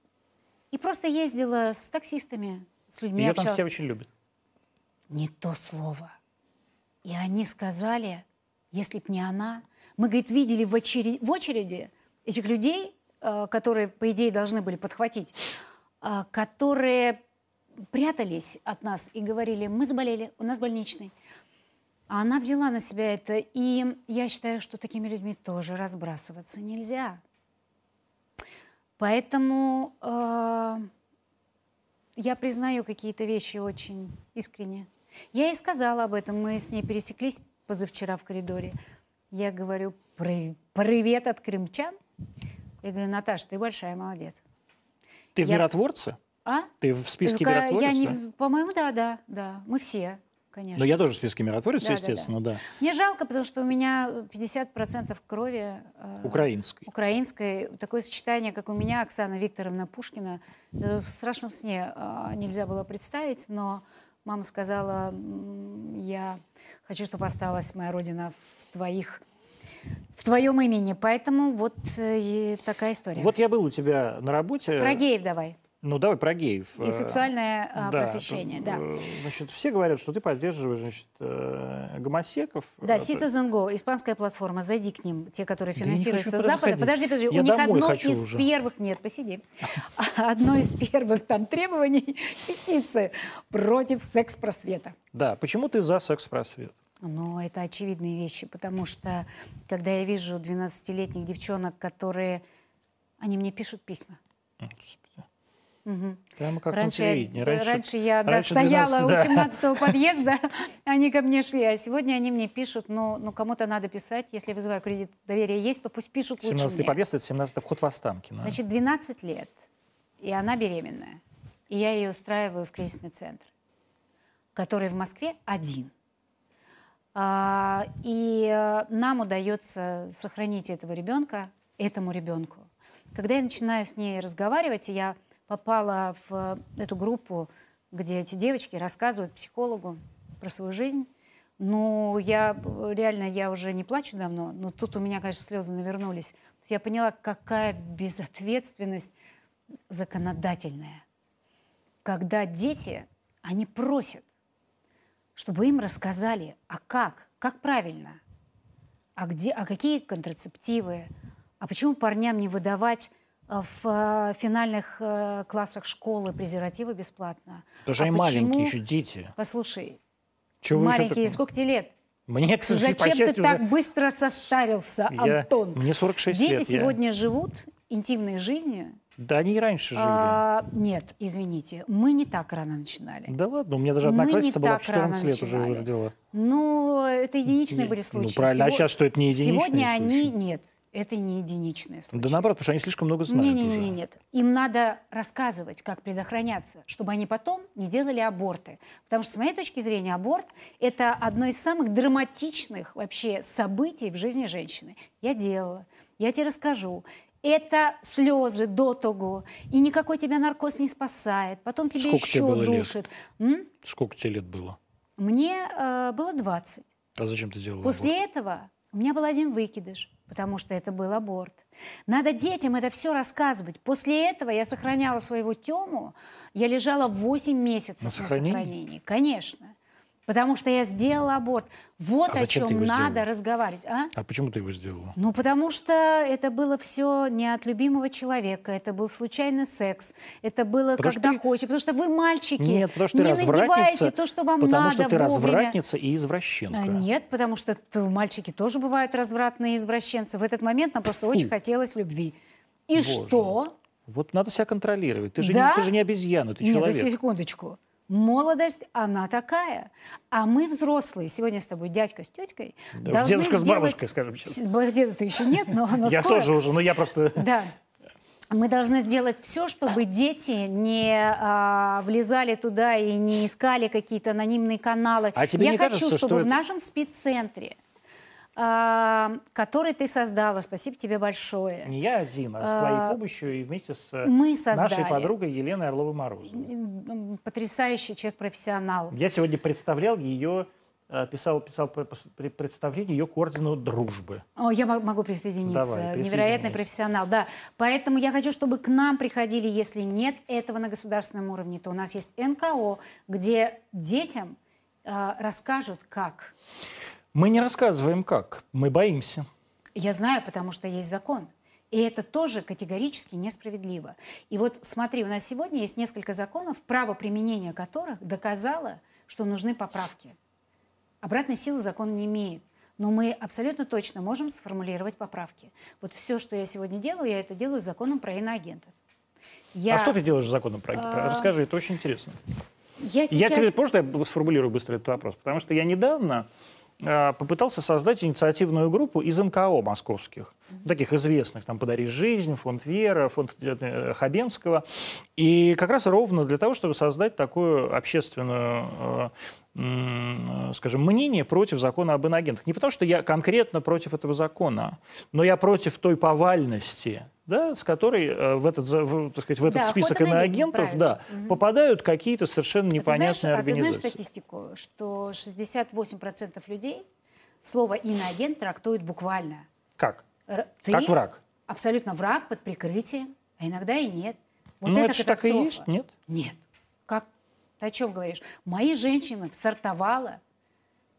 И просто ездила с таксистами, с людьми Ее там общалась. все очень любят. Не то слово. И они сказали, если б не она... Мы, говорит, видели в очереди, в очереди этих людей, э, которые, по идее, должны были подхватить, э, которые прятались от нас и говорили, мы заболели, у нас больничный. А она взяла на себя это, и я считаю, что такими людьми тоже разбрасываться нельзя. Поэтому э, я признаю какие-то вещи очень искренне. Я ей сказала об этом, мы с ней пересеклись позавчера в коридоре. Я говорю, «При- привет от крымчан. Я говорю, Наташа, ты большая молодец. Ты в Я- миротворце? А? Ты в списке? Я не, в- по-моему, да, да, да. Мы все, конечно. Ну, я тоже списке миротворец, Да, да, естественно, да. Мне жалко, потому что у меня 50% крови э, Украинской. украинской. Такое сочетание, как у меня, Оксана Викторовна Пушкина, э, в страшном сне э, нельзя было представить, но мама сказала, «М, я хочу, чтобы осталась моя родина в твоих в твоем имени. Поэтому вот э, такая история. Вот я был у тебя на работе. Про геев давай. Ну, давай про геев. И Э, сексуальное а, да, просвещение. тут, Да. э, Значит, все говорят, что ты поддерживаешь, значит, э, гомосеков. Да, Э, Citizen Go, испанская платформа, зайди к ним, те, которые Да финансируются хочу с Запада. заходить. Подожди, подожди, Я у них одно из уже. первых, нет, посиди, (laughs) одно из первых там требований (laughs) петиции против секс-просвета. Да, почему ты за секс-просвет? Ну, это очевидные вещи, потому что, когда я вижу 12-летних девчонок, которые, они мне пишут письма. Мгм. Прямо как раньше, на я, телевидении. раньше, я да, раньше стояла 12, у да. 17-го (laughs) подъезда, они ко мне шли, а сегодня они мне пишут, ну, ну кому-то надо писать, если вызываю кредит доверия есть, то пусть пишут лучше 17 мне. подъезд, это 17 вход в Останкино. Значит, 12 лет, и она беременная, и я ее устраиваю в кризисный центр, который в Москве один. А, и э, нам удается сохранить этого ребенка, этому ребенку. Когда я начинаю с ней разговаривать, и я попала в эту группу, где эти девочки рассказывают психологу про свою жизнь, ну, я э, реально, я уже не плачу давно, но тут у меня, конечно, слезы навернулись. Я поняла, какая безответственность законодательная. Когда дети, они просят, чтобы им рассказали, а как, как правильно, а, где, а какие контрацептивы, а почему парням не выдавать э, в э, финальных э, классах школы презервативы бесплатно? Что а они маленькие почему- еще дети. Послушай, Чего еще маленькие, так- сколько тебе лет? Мне, к сожалению, Зачем ты счастью, так уже- быстро состарился, я- Антон? Мне 46 Дети лет. я- сегодня живут интимной жизнью. Да они и раньше жили. А, нет, извините, мы не так рано начинали. Да ладно, у меня даже мы одноклассница не была в так рано 14 лет уже начинали. родила. Ну, это единичные Не- были случаи. Ну правильно, а Сего- сейчас что, это не единичные Сегодня они... случаи? Нет, это не единичные случаи. Да наоборот, потому что они слишком много знают Не, не, уже. не, нет. Им надо рассказывать, как предохраняться, чтобы они потом не делали аборты. Потому что, с моей точки зрения, аборт – это одно из самых драматичных вообще событий в жизни женщины. Я делала, я тебе расскажу. Это слезы до того, и никакой тебя наркоз не спасает. Потом тебя Сколько тебе еще лет? душит. М? Сколько тебе лет было? Мне э, было 20. А зачем ты делала После этого у меня был один выкидыш, потому что это был аборт. Надо детям это все рассказывать. После этого я сохраняла своего Тему. Я лежала 8 месяцев На на сохранении? сохранении. Конечно. Потому что я сделала аборт. Вот А о чем надо сделала? разговаривать. А? А почему ты его сделала? Ну, потому что это было все не от любимого человека, это был случайный секс, это было Потому когда ты- хочешь, потому что вы мальчики, Нет, потому что не развратница, надеваете то, что вам Потому надо что ты вовремя. развратница и извращенка. А, Нет, потому что мальчики тоже бывают развратные извращенцы. В этот момент нам просто очень хотелось любви. И Боже. что? Вот надо себя контролировать. Ты же, Да? не, ты же не обезьяна, ты Нет, человек. ну, секундочку. Молодость, она такая. А мы взрослые, сегодня с тобой дядька с теткой, Да должны дедушка с сделать- бабушкой, скажем сейчас. С- Деда-то еще нет, но, но Я скоро. тоже уже, но я просто... (laughs) Да. Мы должны сделать все, чтобы дети не а, влезали туда и не искали какие-то анонимные каналы. А тебе Я не хочу, кажется, что чтобы в это- нашем спеццентре, а, который ты создала, спасибо тебе большое, Не я один, а с А, твоей помощью и вместе с э, мы создали нашей подругой Еленой Орловой-Морозовой. м, потрясающий человек-профессионал. Я сегодня представлял ее э, писал, писал представление ее к ордену дружбы. О, я могу присоединиться. Давай, Невероятный профессионал, да. Поэтому я хочу, чтобы к нам приходили, если нет этого на государственном уровне, то у нас есть НКО, где детям э, расскажут, как. Мы не рассказываем как, мы боимся. Я знаю, потому что есть закон. И это тоже категорически несправедливо. И вот смотри, у нас сегодня есть несколько законов, право применения которых доказало, что нужны поправки. Обратной силы закон не имеет. Но мы абсолютно точно можем сформулировать поправки. Вот все, что я сегодня делаю, я это делаю законом про иноагентов. Я... А что ты делаешь законом про а... Расскажи, это очень интересно. Я, сейчас... я тебе, можно я сформулирую быстро этот вопрос? Потому что я недавно попытался создать инициативную группу из НКО московских, таких известных, там «Подари жизнь», фонд Вера, фонд э, Хабенского. И как раз ровно для того, чтобы создать такую общественную э, скажем, мнение против закона об инагентах. Не потому, что я конкретно против этого закона, но я против той повальности, да, с которой э, в этот, в, так сказать, в этот да, список иноагентов да, угу. попадают какие-то совершенно непонятные а ты знаешь, организации. А ты знаешь статистику, что 68% людей слово иноагент трактуют буквально? Как? Ты как враг? Абсолютно враг под прикрытием, а иногда и нет. Вот ну, это, это же так и есть, нет? Нет. Как? Ты о чем говоришь? Мои женщины в Сартовала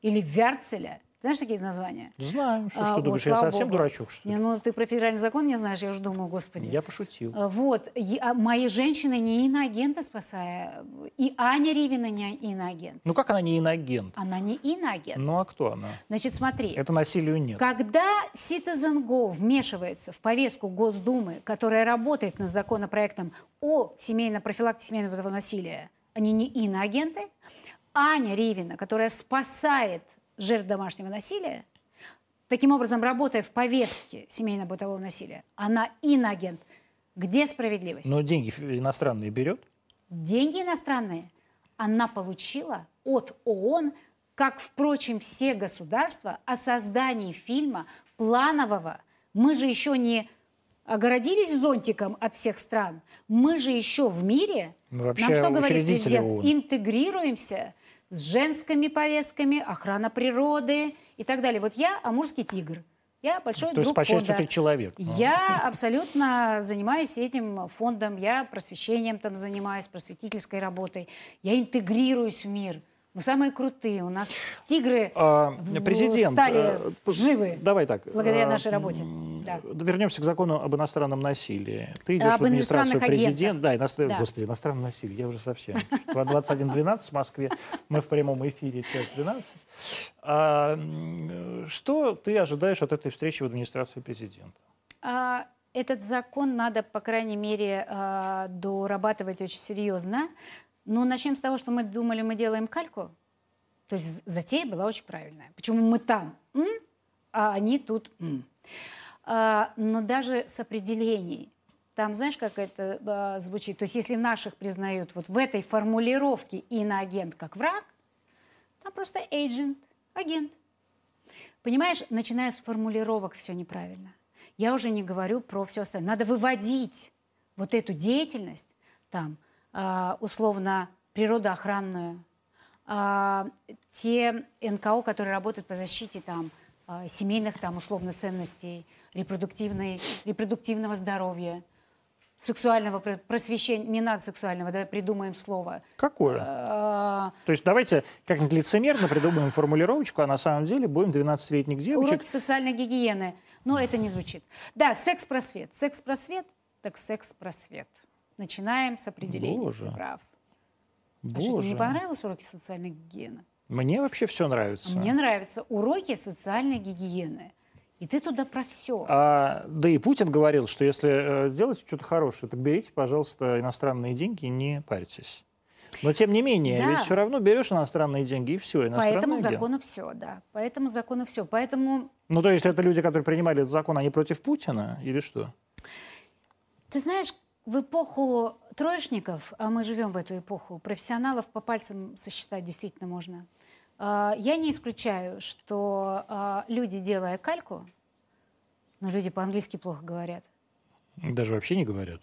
или в Вярцеля знаешь такие названия? Знаю. Что, а, что думаешь, я совсем Богу. дурачок, что ли? Не, ну, ты про федеральный закон не знаешь, я уже думаю, господи. Я пошутил. А, вот. А мои женщины не иноагенты спасая. И Аня Ривина не иноагент. Ну, как она не иноагент? Она не иноагент. Ну, а кто она? Значит, смотри. Это насилию нет. Когда Citizen Go вмешивается в повестку Госдумы, которая работает над законопроектом о семейной профилактике семейного насилия, они не иноагенты, Аня Ривина, которая спасает жертв домашнего насилия, таким образом, работая в повестке семейно-бытового насилия, она инагент. Где справедливость? Но деньги иностранные берет? Деньги иностранные она получила от ООН, как, впрочем, все государства, о создании фильма планового. Мы же еще не огородились зонтиком от всех стран. Мы же еще в мире, Вообще, нам что говорит президент, ООН. интегрируемся с женскими повестками, охрана природы и так далее. Вот я амурский тигр. Я большой То друг есть, по фонда. ты человек. Я абсолютно занимаюсь этим фондом, я просвещением там занимаюсь, просветительской работой. Я интегрируюсь в мир – мы самые крутые. У нас тигры а, президент, стали а, живы давай так, благодаря а, нашей работе. Да. Вернемся к закону об иностранном насилии. Ты идешь об в администрацию президента. Да, иностран... да, господи, иностранное насилие, я уже совсем. 21.12 в Москве, мы в прямом эфире, час 12. А, что ты ожидаешь от этой встречи в администрации президента? А, этот закон надо, по крайней мере, а, дорабатывать очень серьезно. Ну, начнем с того, что мы думали, мы делаем кальку. То есть затея была очень правильная. Почему мы там, м? а они тут. М? А, но даже с определений. Там, знаешь, как это а, звучит? То есть если наших признают вот в этой формулировке иноагент как враг, там просто agent, агент. Понимаешь, начиная с формулировок все неправильно. Я уже не говорю про все остальное. Надо выводить вот эту деятельность там условно природоохранную, а, те НКО, которые работают по защите там, а, семейных там, условно ценностей, репродуктивной, репродуктивного здоровья, сексуального просвещения, не надо сексуального, давай придумаем слово. Какое? А... То есть давайте как-нибудь лицемерно придумаем формулировочку, а на самом деле будем 12-летних девочек... Уроки социальной гигиены. Но это не звучит. Да, секс-просвет. Секс-просвет, так секс-просвет. Начинаем с определения Боже. прав. Боже. А что, тебе не понравились уроки социальной гигиены? Мне вообще все нравится. Мне нравятся уроки социальной гигиены. И ты туда про все. А, да и Путин говорил, что если э, делать что-то хорошее, так берите, пожалуйста, иностранные деньги и не парьтесь. Но тем не менее, да. ведь все равно берешь иностранные деньги и все. По этому закону все, да. По этому закону все. Поэтому... Ну, то есть это люди, которые принимали этот закон, они против Путина или что? Ты знаешь, в эпоху троечников, а мы живем в эту эпоху, профессионалов по пальцам сосчитать действительно можно. А, я не исключаю, что а, люди, делая кальку, но люди по-английски плохо говорят. Даже вообще не говорят.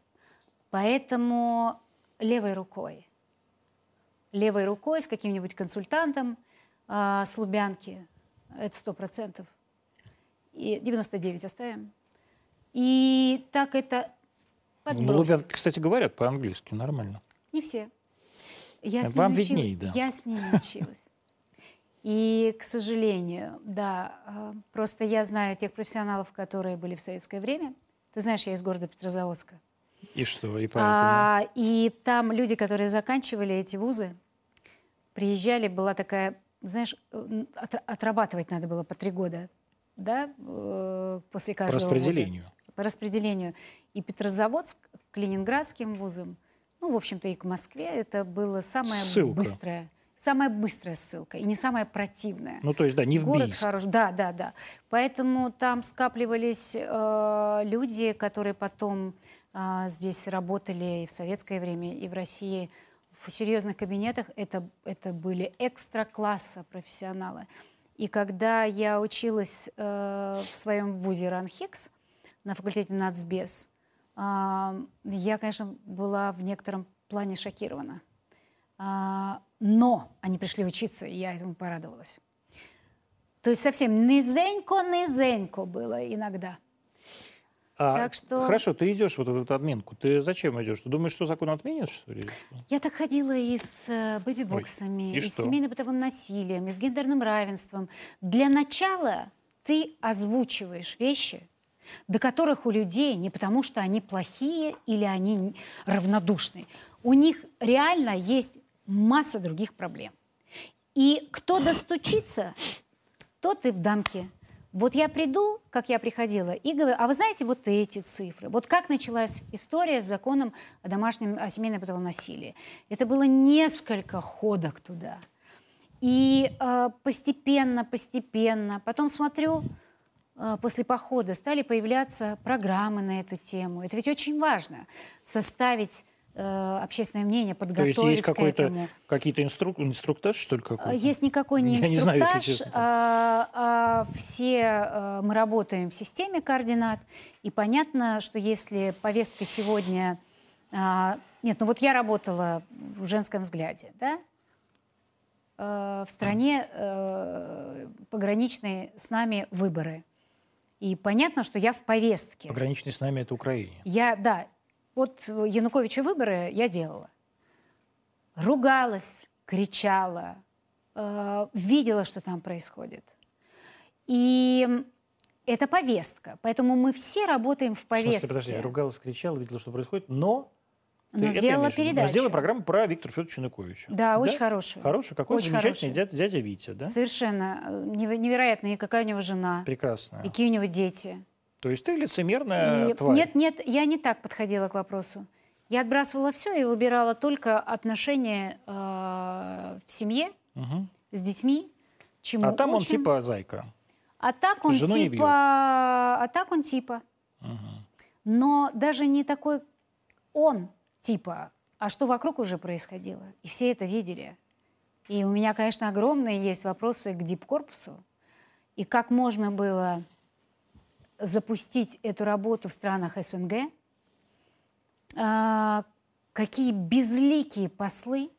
Поэтому левой рукой. Левой рукой с каким-нибудь консультантом а, с Лубянки. Это сто процентов. И 99 оставим. И так это подбрось. Ну, Лубянки, кстати, говорят по-английски нормально. Не все. Я с Вам ними учил- видней, да. Я с ними училась. И, к сожалению, да, а, просто я знаю тех профессионалов, которые были в советское время. Ты знаешь, я из города Петрозаводска. И что? И поэтому... А, и там люди, которые заканчивали эти вузы, приезжали, была такая, знаешь, э, отра- отрабатывать надо было по три года, да, э, после по каждого вуза. распределению. По распределению. И Петрозаводск к ленинградским вузам, ну, в общем-то, и к Москве, это было самое Ссылка. быстрое. Самая быстрая ссылка и не самая противная. Ну, то есть, да, не в Город Бийск. хорош, да, да, да. Поэтому там скапливались э, люди, которые потом э, здесь работали и в советское время, и в России в серьезных кабинетах. Это, это были экстра-класса профессионалы. И когда я училась э, в своем вузе РАНХИКС на факультете нацбес, э, я, конечно, была в некотором плане шокирована. А, но они пришли учиться, и я этому порадовалась. То есть совсем низенько-низенько было иногда. А, Так что- Хорошо, ты идешь вот эту админку. Ты зачем идешь? Ты думаешь, что закон отменят, что ли? Я так ходила и с э, бэби-боксами, и и, с семейно-бытовым насилием, и с гендерным равенством. Для начала ты озвучиваешь вещи, до которых у людей не потому, что они плохие или они равнодушны. У них реально есть масса других проблем. И кто достучится, тот и в дамке. Вот я приду, как я приходила, и говорю, а вы знаете вот эти цифры? Вот как началась история с законом о домашнем, о семейном бытовом насилии? Это было несколько ходок туда. И э, постепенно, постепенно, потом смотрю, после похода стали появляться программы на эту тему. Это ведь очень важно, составить э, общественное мнение, То есть подготовить есть какой-то, какие-то инструк... инструктаж, что ли, А, какой-то? Есть никакой не Я не знаю, если инструктаж, а, а все а, мы работаем в системе координат, и понятно, что если повестка сегодня... а, Нет, ну вот я работала в женском взгляде, да? А, В стране э, пограничные с нами выборы. И понятно, что я в повестке. Пограничный с нами это Украине. Я, да, вот Януковича выборы я делала. Ругалась, кричала, э, видела, что там происходит. И это повестка. Поэтому мы все работаем в В повестке. смысле, подожди, я ругалась, кричала, видела, что происходит, но... Но это сделала виду? Но передачу. сделала программу про Виктора Федоровича Януковича. Да, очень хорошую. Хороший, какой Очень замечательный хороший. дядя, дядя Витя, да? Совершенно неверо- невероятно. И какая у него жена, Прекрасно. и какие у него дети. То есть ты лицемерная И- тварь. Нет, нет, я не так подходила к вопросу. Я отбрасывала все и выбирала только отношения э, в семье, Мгм. с детьми, чему А там он учим. типа зайка. А так он жену типа... А так он типа. Мгм. Но даже не такой он типа, а что вокруг уже происходило. И все это видели. И у меня, конечно, огромные есть вопросы к дипкорпусу. И как можно было запустить эту работу в странах СНГ. А, какие безликие послы.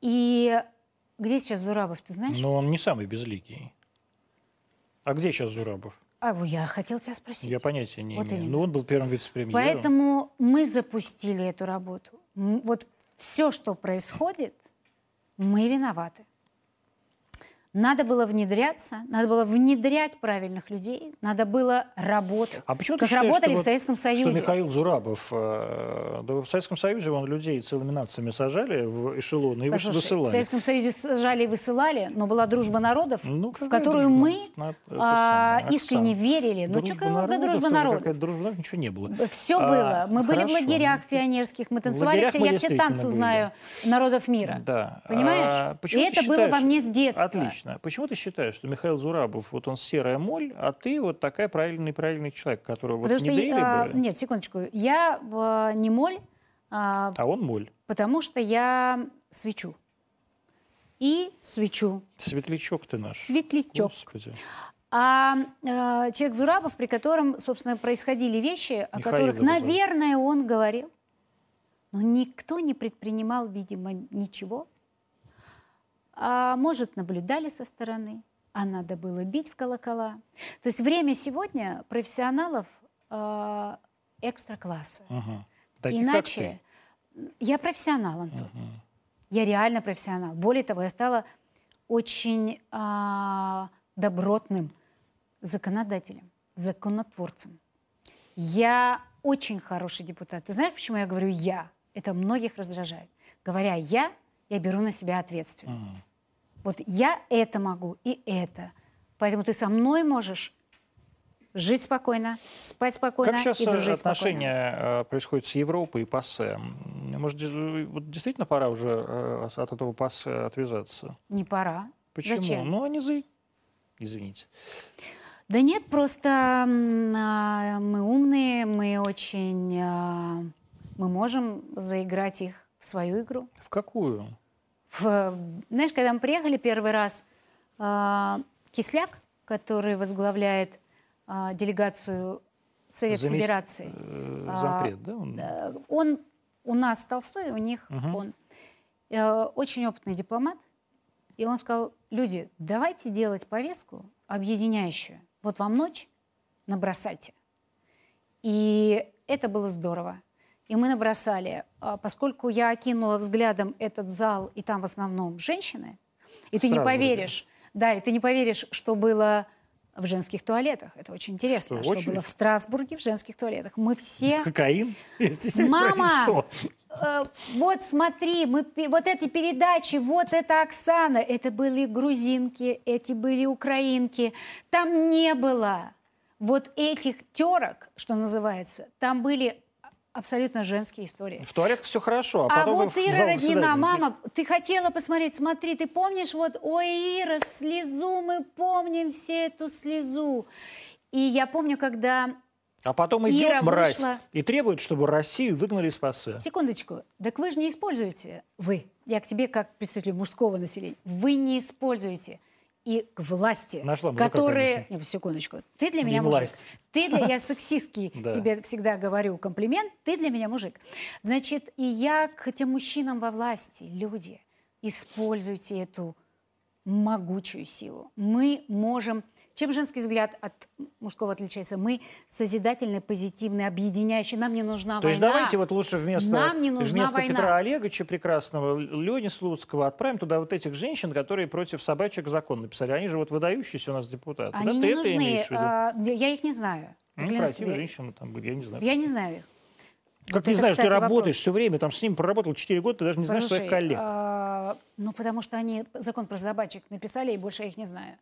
И где сейчас Зурабов, ты знаешь? Но он не самый безликий. А где сейчас Зурабов? А, я хотел тебя спросить. Я понятия не Вот имею. именно. Ну, он был первым вице-премьером. Поэтому мы запустили эту работу. Вот все, что происходит, мы виноваты. Надо было внедряться, надо было внедрять правильных людей, надо было работать. А почему ты как считаешь, работали что в Советском Что Союзе. Михаил Зурабов, э, да в Советском Союзе он людей целыми нациями сажали в эшелоны и Послушай, в высылали. Советском Союзе сажали и высылали, но была дружба народов, Ну, в которую дружба? мы На- это а, самое, искренне верили. Ну, что какая дружба народов? дружба народов, ничего не было. Все А, было. Мы были в хорошо. лагерях пионерских, мы В танцевали все. мы Я все танцы были. знаю народов мира. Да. Понимаешь? А И ты это было во мне с детства. Отлично. Почему ты считаешь, что Михаил Зурабов, вот он серая моль, а ты вот такая правильный правильный человек, которого вот Потому что, внедрили а, бы, нет, секундочку, я а, не моль, а, а он моль. потому что я свечу. И свечу. Светлячок ты наш. Светлячок. Господи. А, а, человек Зурабов, при котором, собственно, происходили вещи, о Михаил которых, его зовут. наверное, он говорил, но никто не предпринимал, видимо, ничего. А может, наблюдали со стороны, а надо было бить в колокола. То есть время сегодня профессионалов э, экстра-класса. Мгм. Таких, Иначе я профессионал. Антон. Мгм. Я реально профессионал. Более того, я стала очень а, добротным законодателем, законотворцем. Я очень хороший депутат. Ты знаешь, почему я говорю «я»? Это многих раздражает. Говоря «я», я беру на себя ответственность. Мгм. Вот я это могу и это. Поэтому ты со мной можешь жить спокойно, спать спокойно Как сейчас и дружить отношения э, происходят с Европой и ПАСЕ? Может, де- вот действительно пора уже э, от этого ПАСЕ отвязаться? спокойно. Не пора. Почему? Зачем? Ну, они за... Извините. Да нет, просто а, мы умные, мы очень... а, мы можем заиграть их в свою игру. В какую? В- знаешь, когда мы приехали первый раз, а, Кисляк, который возглавляет а, делегацию Совет Замес- Федерации, э, А, Зампред, да? он? э, он у нас Толстой, у них Мгм. он. Э, Очень опытный дипломат. И он сказал, люди, давайте делать повестку объединяющую. Вот вам ночь, набросайте. И это было здорово. И мы набросали. А Поскольку я окинула взглядом этот зал, и там в основном женщины, и В ты не поверишь, да, и ты не поверишь, что было в женских туалетах. Это очень интересно, Что, что, было в Страсбурге в женских туалетах. Мы все Кокаин? (laughs) Мама! (laughs) спросить? Э, вот смотри, мы, вот эти передачи, вот это Оксана, это были грузинки, эти были украинки. Там не было вот этих терок, что называется. Там были абсолютно женские истории. В туалетах все хорошо, а А потом вот в Ира Роднина, мама, ты хотела посмотреть, смотри, ты помнишь, вот, ой, Ира, слезу, мы помним все эту слезу. И я помню, когда А потом идет Ира мразь вышла. и требует, чтобы Россию выгнали из ПАСЕ. Секундочку. Так вы же не используете, вы, я к тебе как представителю мужского населения, вы не используете и к власти, Нашла мужика, которые... конечно. Не, секундочку. Ты для меня мужик. власть. Ты для... Я (laughs) сексистский тебе всегда говорю комплимент. Ты для меня мужик. Значит, и я к тем мужчинам во власти, люди, используйте эту могучую силу. Мы можем... Чем женский взгляд от мужского отличается? Мы созидательные, позитивные, объединяющие. Нам не нужна То есть война. давайте вот лучше вместо, Нам не нужна вместо война. Петра Олеговича прекрасного, Лени Слуцкого отправим туда вот этих женщин, которые против собачек закон написали. Они же вот выдающиеся у нас депутаты. да? Они Ты не это нужны. а, я их не знаю. Ну, тебе. женщины там были, я не знаю. Я не знаю их. Как Вот это, знаешь, ты кстати, работаешь вопрос. все время, там с ними проработал 4 года, ты даже не знаешь Послушай, своих коллег. а, ну, потому что они закон про собачек написали, и больше я их не знаю.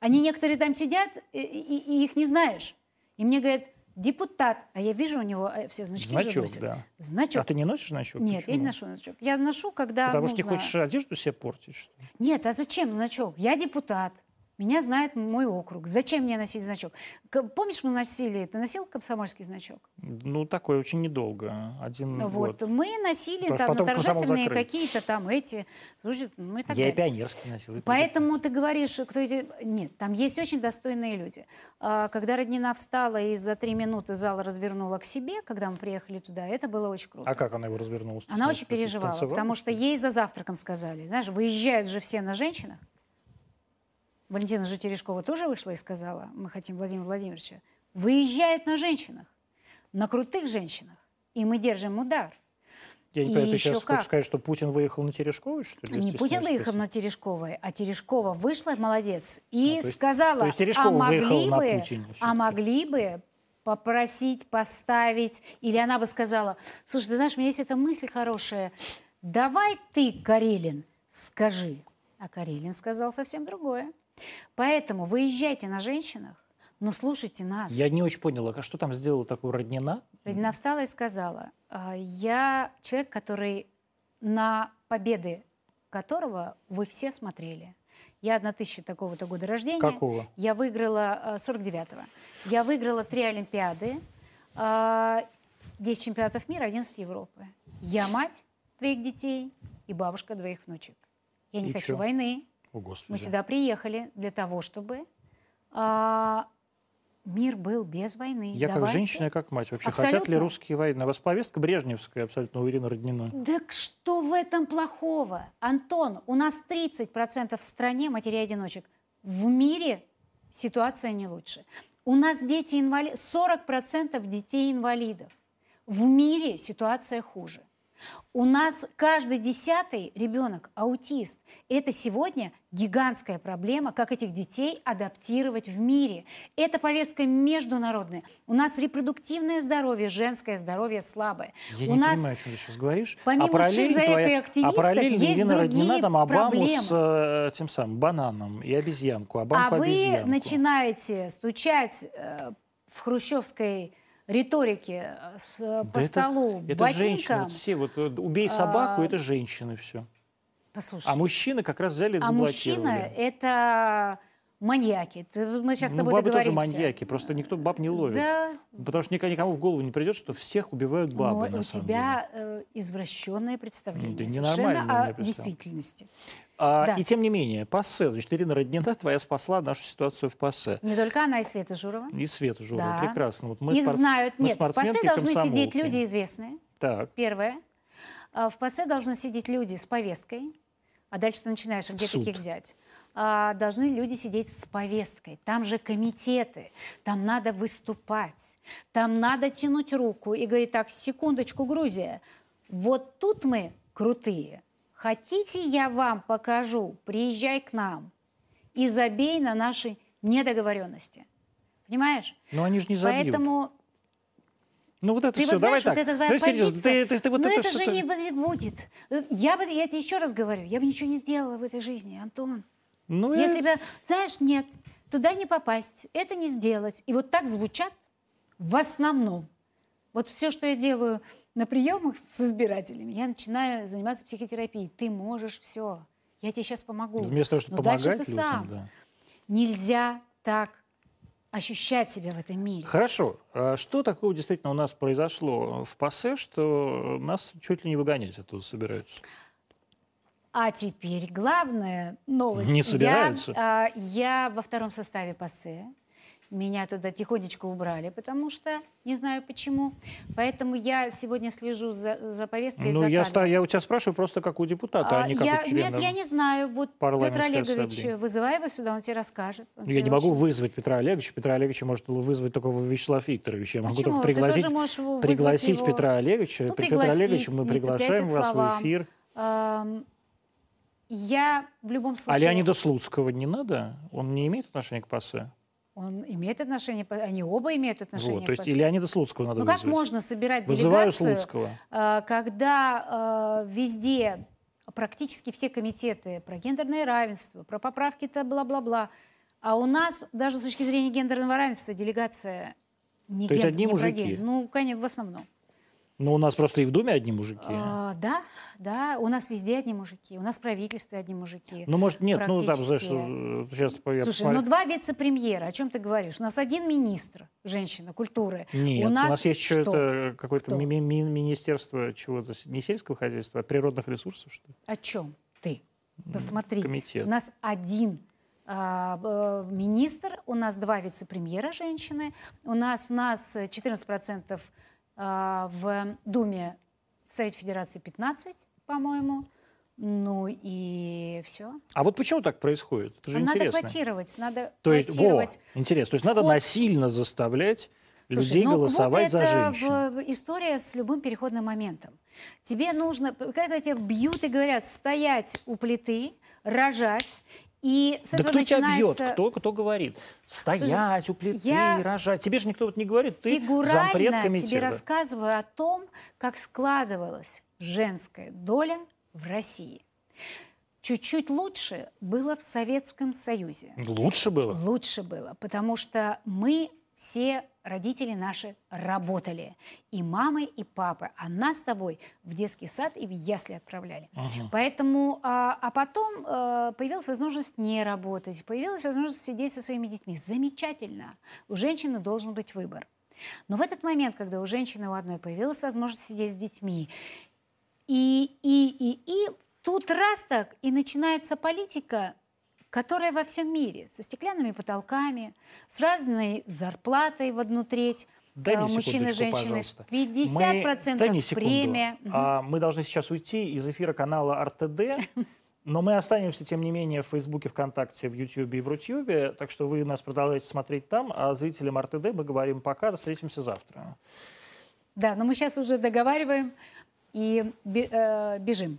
Они некоторые там сидят, и, и- и их не знаешь. И мне говорят, депутат, а я вижу у него э, все значки же Значок, носят. да. Значок. А ты не носишь значок? Нет, я Почему? не ношу значок. Я ношу, когда Потому что не нужно. хочешь одежду себе портить, что? Нет, а зачем значок? Я депутат. Меня знает мой округ. Зачем мне носить значок? Помнишь, мы носили, ты носил комсомольский значок? Ну, такое очень недолго. Один Вот, год. мы носили Потому там на торжественные какие-то там эти, слушай, ну и так Я и пионерский носил. и Поэтому ты говоришь, кто эти... Нет, там есть очень достойные люди. А, Когда Роднина встала и за три минуты зал развернула к себе, когда мы приехали туда, это было очень круто. А как она его развернула? Она очень переживала, потому что ей за завтраком сказали. Знаешь, выезжают же все на женщинах. Валентина же Терешкова тоже вышла и сказала, мы хотим Владимира Владимировича, выезжают на женщинах, на крутых женщинах, и мы держим удар. Я не понимаю, ты сейчас как. хочешь сказать, что Путин выехал на Терешковой, что ли? Не Путин выехал на Терешковой, а Терешкова вышла, молодец, и А, то есть- сказала, То есть Терешкова а могли бы, Путине. а могли бы попросить поставить, или она бы сказала, слушай, ты знаешь, у меня есть эта мысль хорошая, давай ты, Карелин, скажи. А Карелин сказал совсем другое. Поэтому выезжайте на женщинах, но слушайте нас. Я не очень понял, а что там сделала такого Роднина? Родина встала и сказала, «А, я человек, который на победы которого вы все смотрели. Я 1000 такого-то года рождения. Какого? Я выиграла э, 49-го. Я выиграла три Олимпиады, э, 10 чемпионатов мира, 11 Европы. Я мать твоих детей и бабушка двоих внучек. Я не И хочу чё? войны. О, Господи. Мы сюда приехали для того, чтобы а, мир был без войны. Я Давайте. как женщина, я как мать. Вообще, Абсолютно. хотят ли русские войны? У вас повестка брежневская абсолютно у Ирины Родниной. Так что в этом плохого? Антон, у нас 30% в стране матерей-одиночек. В мире ситуация не лучше. У нас дети инвалиды, 40% детей инвалидов. В мире ситуация хуже. У нас каждый десятый ребенок аутист. Это сегодня гигантская проблема, как этих детей адаптировать в мире. Это повестка международная. У нас репродуктивное здоровье, женское здоровье слабое. Я У не нас понимаю, о чем ты сейчас говоришь. помимо параллель шизоэко и твоя- а параллельно есть Ирина Роднина там Обаму проблемы. с э, тем самым бананом и обезьянку. Обамку А вы обезьянку. начинаете стучать э, в хрущевской риторике э, с, э, по это- столу Это женщины, вот все, вот э, убей собаку, А, это женщины все. Послушай, А мужчины как раз взяли и а мужчина это маньяки. Мы сейчас с ну, тобой бабы тоже маньяки, просто никто баб не ловит. Да, Потому что никому, никому в голову не придет, что всех убивают бабы, но у тебя э, извращенное представление Это совершенно о действительности. А, Да. И тем не менее, ПАСЕ, значит, Ирина Роднина твоя спасла нашу ситуацию в ПАСЕ. Не только она и Света Журова. И Света Журова, Да. прекрасно. Вот мы Их спорт- знают. мы Нет, в спортсменки, должны сидеть люди известные. Так, Первое. А, В ПАСЕ должны сидеть люди с повесткой. А дальше ты начинаешь, а где Суд. таких взять? А, Должны люди сидеть с повесткой. Там же комитеты. Там надо выступать. Там надо тянуть руку и говорить, так, секундочку, Грузия. Вот тут мы крутые. Хотите, я вам покажу? Приезжай к нам и забей на наши недоговоренности. Понимаешь? но они же не забьют. Поэтому Ну вот это ты все, вот давай знаешь, вот так. это твоя ну, серьезно, ты, ты- ты вот Но это, это, всё же не бу- будет. Я бы, я тебе еще раз говорю, я бы ничего не сделала в этой жизни, Антон. Ну, я- Если бы, знаешь, нет, туда не попасть, это не сделать. И вот так звучат в основном. Вот все, что я делаю на приемах с избирателями, я начинаю заниматься психотерапией. Ты можешь все. Я тебе сейчас помогу. Вместо того, чтобы Но дальше помогать ты людям, сам. да. Нельзя так ощущать себя в этом мире. Хорошо. А что такого действительно у нас произошло в ПАСЕ, что нас чуть ли не выгонять оттуда собираются? А теперь главная новость. Не Я, собираются? а, я во втором составе ПАСЕ. Меня туда тихонечко убрали, потому что не знаю почему. Поэтому я сегодня слежу за, за повесткой. Ну, за я, ста- я у тебя спрашиваю просто как у депутата, а, А, не как я, у члена. Нет, я не знаю. Вот Петр Олегович, ассамблеи. вызывай его сюда, он тебе расскажет. Он Я тебе не могу очень- вызвать Петра Олеговича. Петра Олеговича может вызвать только Вячеслав Викторович. Я могу Почему? только пригласить, пригласить его. Петра Олеговича. Ну, Петр Олегович, пригласить, мы приглашаем вас в эфир. Ам, я в любом случае... А Леонида Слуцкого не надо? Он не имеет отношения к ПАСЕ? Он имеет отношение, они оба имеют отношение Вот, то есть и. Леонида Слуцкого надо Ну как вызвать. можно собирать Вызываю делегацию, Слуцкого. а, когда а, везде практически все комитеты про гендерное равенство, про поправки-то бла-бла-бла, а у нас даже с точки зрения гендерного равенства делегация не То есть ген- одни не про мужики? Ну, конечно, в основном. Ну, у нас просто и в Думе одни мужики. А, да, да, у нас везде одни мужики, у нас в правительстве одни мужики. Ну, может, нет, ну, там, знаешь, э, сейчас я Слушай, посмотрю. ну два вице-премьера, о чем ты говоришь? У нас один министр, женщина, культуры. Нет, у у нас нас, есть еще что? это какое-то ми- ми- ми- министерство чего-то, не сельского хозяйства, а природных ресурсов, что ли? О чем ты? Посмотри. Комитет. У нас один а, э, министр, у нас два вице-премьера женщины, у нас нас э, 14% а, в Думе в Совете Федерации 15, по-моему. Ну и все. А вот почему так происходит? Это же Надо интересно. квотировать, надо То есть, во, интересно. То есть надо Вход- насильно заставлять Слушай, людей ну голосовать вот за это женщин. в- история с любым переходным моментом. Тебе нужно, когда тебя бьют и говорят, стоять у плиты, рожать, и с Да этого кто тебя бьет? начинается Кто, кто говорит? Стоять у плиты, я рожать. Тебе же никто вот не говорит. Ты зампред фигурально тебе комитета. рассказываю о том, как складывалась женская доля в России. Чуть-чуть лучше было в Советском Союзе. Лучше было. Лучше было, потому что мы все родители наши работали. И мамы, и папы. А нас с тобой в детский сад и в ясли отправляли. Ага. Поэтому, а, а потом э, появилась возможность не работать, появилась возможность сидеть со своими детьми. Замечательно. У женщины должен быть выбор. Но в этот момент, когда у женщины у одной появилась возможность сидеть с детьми, и, и, и, и тут раз так, и начинается политика которая во всем мире, со стеклянными потолками, с разной зарплатой в одну треть, Дай мне э, мужчины и секундочку, женщины, пожалуйста. 50% Мы- дай мне секунду. премия. А, мы должны сейчас уйти из эфира канала РТД, (laughs) но мы останемся, тем не менее, в Фейсбуке, ВКонтакте, в Ютьюбе и в Рутьюбе, так что вы нас продолжаете смотреть там, а зрителям РТД мы говорим пока, встретимся завтра. Да, но мы сейчас уже договариваем и э, бежим.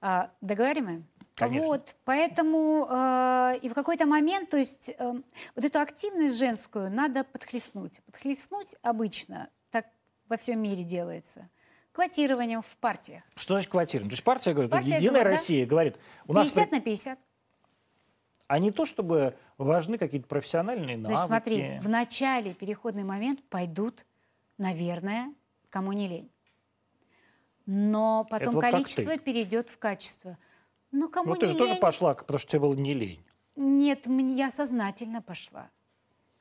А, договариваем? Конечно. Вот, поэтому э, и в какой-то момент, то есть э, вот эту активность женскую надо подхлестнуть. Подхлестнуть обычно, так во всем мире делается, квотированием в партиях. Что значит квотирование? То есть партия говорит, Партия Единая говорит, да. Россия говорит, у нас... 50 на 50. А не то, чтобы важны какие-то профессиональные навыки. Значит, смотри, в начале переходный момент пойдут, наверное, кому не лень. Но потом вот количество перейдет в качество. Ну, кому Ну, ты не же лень, тоже пошла, потому что тебе было не лень. Нет, я сознательно пошла.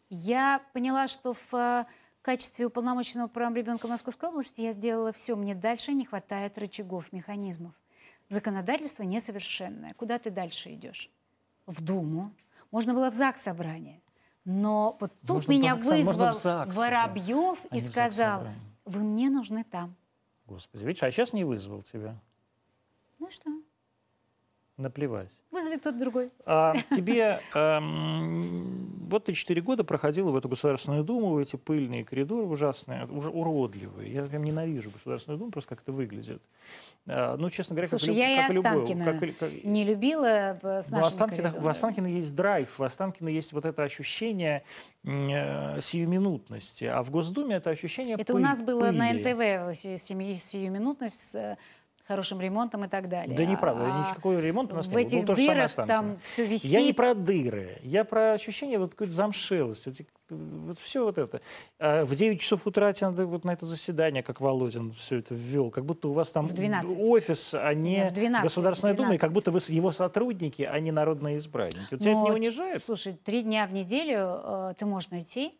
Я поняла, что в э, качестве уполномоченного по правам ребенка Московской области я сделала все. Мне дальше не хватает рычагов, механизмов. Законодательство несовершенное. Куда ты дальше идешь? В Думу. Можно было в ЗАГС собрание. Но вот тут Можно меня в вызвал ЗАГС Воробьев а и ЗАГС сказал, вы мне нужны там. Господи, видишь, а сейчас не вызвал тебя. Ну и что? Наплевать. Вызовет тот другой. А тебе, эм, вот ты четыре года проходила в эту Государственную Думу, в эти пыльные коридоры ужасные, уже уродливые. Я прям ненавижу Государственную Думу, просто как это выглядит. А, ну, честно говоря, Слушай, как, я и как любое- Останкино как и- как- Не любила э, с Ну, в нашими Останкино, в. Останкино есть драйв, в Останкино есть вот это ощущение э, сиюминутности, а в Госдуме это ощущение Это у пыль- нас было на пыли. НТВ се- семи- сиюминутность э, хорошим ремонтом и так далее. Да неправда, А никакой ремонт у нас в не было. этих же самое дырах там все висит. Я не про дыры, я про ощущение вот какой-то замшелости. Вот, вот все вот это. А в 9 часов утра тебе надо вот на это заседание, как Володин все это ввел, как будто у вас там 12. офис, а не Не, в 12, Государственная в Дума, и как 12. будто вы его сотрудники, а не народные избранники. Вот тебя это не ч- унижает? Слушай, три дня в неделю э, ты можешь найти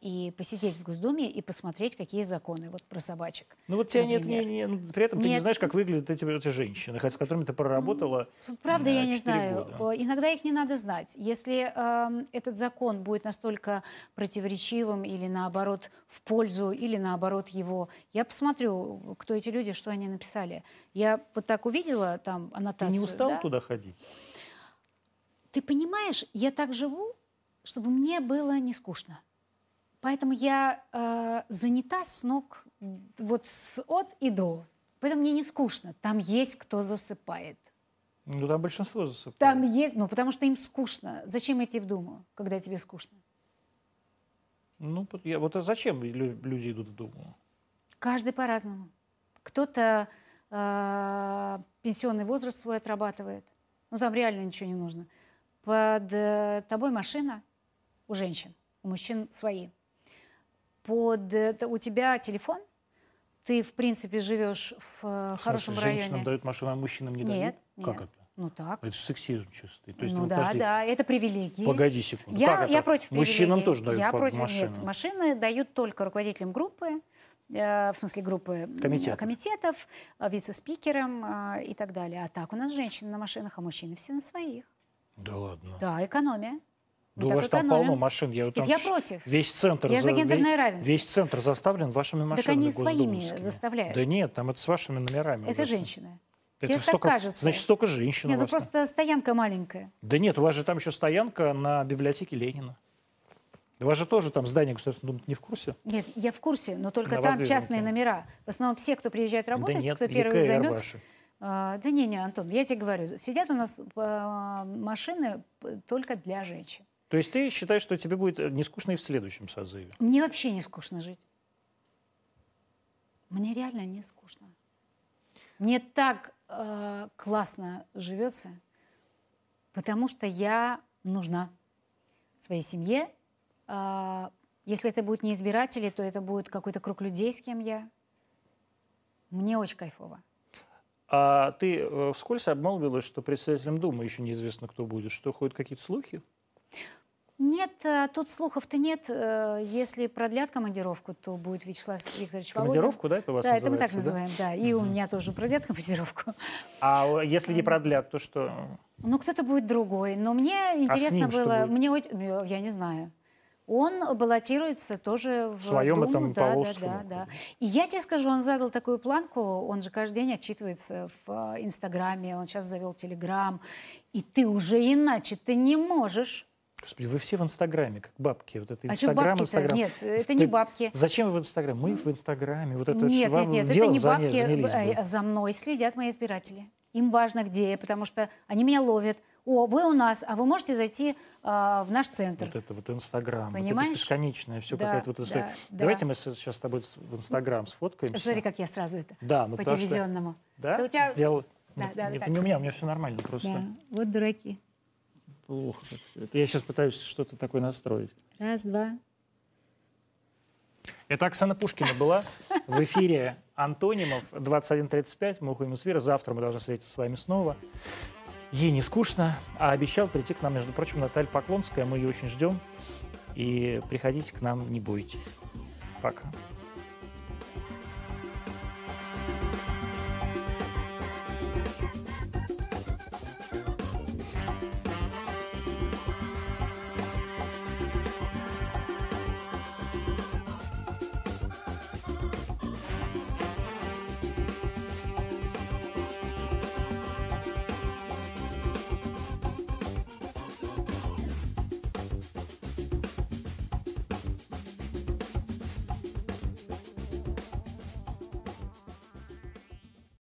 и посидеть в Госдуме и посмотреть, какие законы вот про собачек. Ну вот тебя нет, не, например. не- ну, при этом ты не Нет. знаешь, как выглядят эти, эти женщины, с которыми ты проработала. Правда, я Да, не знаю. года. Э, Иногда их не надо знать. Если эм, этот закон будет настолько противоречивым или наоборот в пользу, или наоборот его, я посмотрю, кто эти люди, что они написали. Я вот так увидела там Ты аннотацию. не устала да? туда ходить? Ты понимаешь, я так живу, чтобы мне было не скучно. Поэтому я э, занята с ног, вот с от и до. Поэтому мне не скучно. Там есть кто засыпает. Ну там большинство засыпает. Там есть, ну, потому что им скучно. Зачем идти в Думу, когда тебе скучно? Ну, вот я- вот а зачем лю- люди идут в Думу? Каждый по-разному. Кто-то э, пенсионный возраст свой отрабатывает. Ну, там реально ничего не нужно. Под э, тобой машина у женщин, у мужчин свои. Под у тебя телефон, ты, в принципе, живешь в э, хорошем Женщинам районе. дают машину, а мужчинам не Нет, дают? Как нет. это? Ну так. Это же сексизм чистый. То есть, ну да, подожди, да, это привилегии. Погоди секунду. Я, как я это? против Мужчинам привилегий. тоже дают я против, машину. Нет, машины дают только руководителям группы, э, в смысле группы м, Комитетов. комитетов, э, вице-спикерам э, и так далее. А так у нас женщины на машинах, а мужчины все на своих. Да ладно. Да, экономия. Да Мы у так вас там полно машин. Я, там я вс- против. Весь центр, Я за за- гендерное ве- равенство. весь центр заставлен вашими машинами Так они своими заставляют. Да нет, там это с вашими номерами. Это женщины. Это Тебе так столько- кажется. Значит, столько женщин Нет, у ну вас там. просто стоянка маленькая. Да нет, у вас же там еще стоянка на библиотеке Ленина. У вас же тоже там здание Государственной Думы, не в курсе? Нет, я в курсе, но только На там частные номера. В основном все, кто приезжает работать, да нет, кто первый займет, ваши. А, да не, не, Антон, я тебе говорю, сидят у нас а, машины только для женщин. То есть ты считаешь, что тебе будет э, не скучно и в следующем созыве? Мне вообще не скучно жить. Мне реально не скучно. Мне так э, классно живется, потому что я нужна своей семье. А, если это будут не избиратели, то это будет какой-то круг людей, с кем я. Мне очень кайфово. А ты э, вскользь обмолвилась, что председателем Думы еще неизвестно, кто будет, что ходят какие-то слухи? Нет, э, тут слухов-то нет. Э, Если продлят командировку, то будет Вячеслав Викторович Володин. Командировку, да, это у вас Да, это мы так да? называем, да. И у Мгм. меня тоже продлят командировку. А если не продлят, то что? Ну, кто-то будет другой. Но мне интересно ним что было... Мне очень... Я не знаю. Он баллотируется тоже в В своем Думу, этом да, да, да, да. И я тебе скажу, он задал такую планку, он же каждый день отчитывается в э, Инстаграме, он сейчас завел Телеграм, и ты уже иначе ты не можешь. Господи, вы все в Инстаграме, как бабки. Вот это а Инстаграм, бабки-то? Инстаграм. Нет, это Ты- не бабки. Зачем вы в Инстаграме? Мы в Инстаграме. Вот это нет, вам нет, нет, это не бабки. занялись бы. э, За мной следят мои избиратели. Им важно, где я, потому что они меня ловят. О, вы у нас, а вы можете зайти а, в наш центр. Вот это вот Инстаграм. Вот Понимаешь? это бесконечное все Да, какая-то вот история. да, да. Давайте мы сейчас с тобой в Инстаграм сфоткаемся. Смотри, как я сразу это Да, ну по потому что- телевизионному. Да? Да у тебя- Сделал. Да, Нет, да, нет, так. не у меня, у меня все нормально просто. Да, вот дураки. Плохо. это. Я сейчас пытаюсь что-то такое настроить. Раз, два. Это Оксана Пушкина была в эфире «Антонимов» 21.35. Мы уходим из эфира. Завтра мы должны встретиться с вами снова. Ей не скучно, а обещал прийти к нам, между прочим, Наталья Поклонская. Мы ее очень ждем. И приходите к нам, не бойтесь. Пока.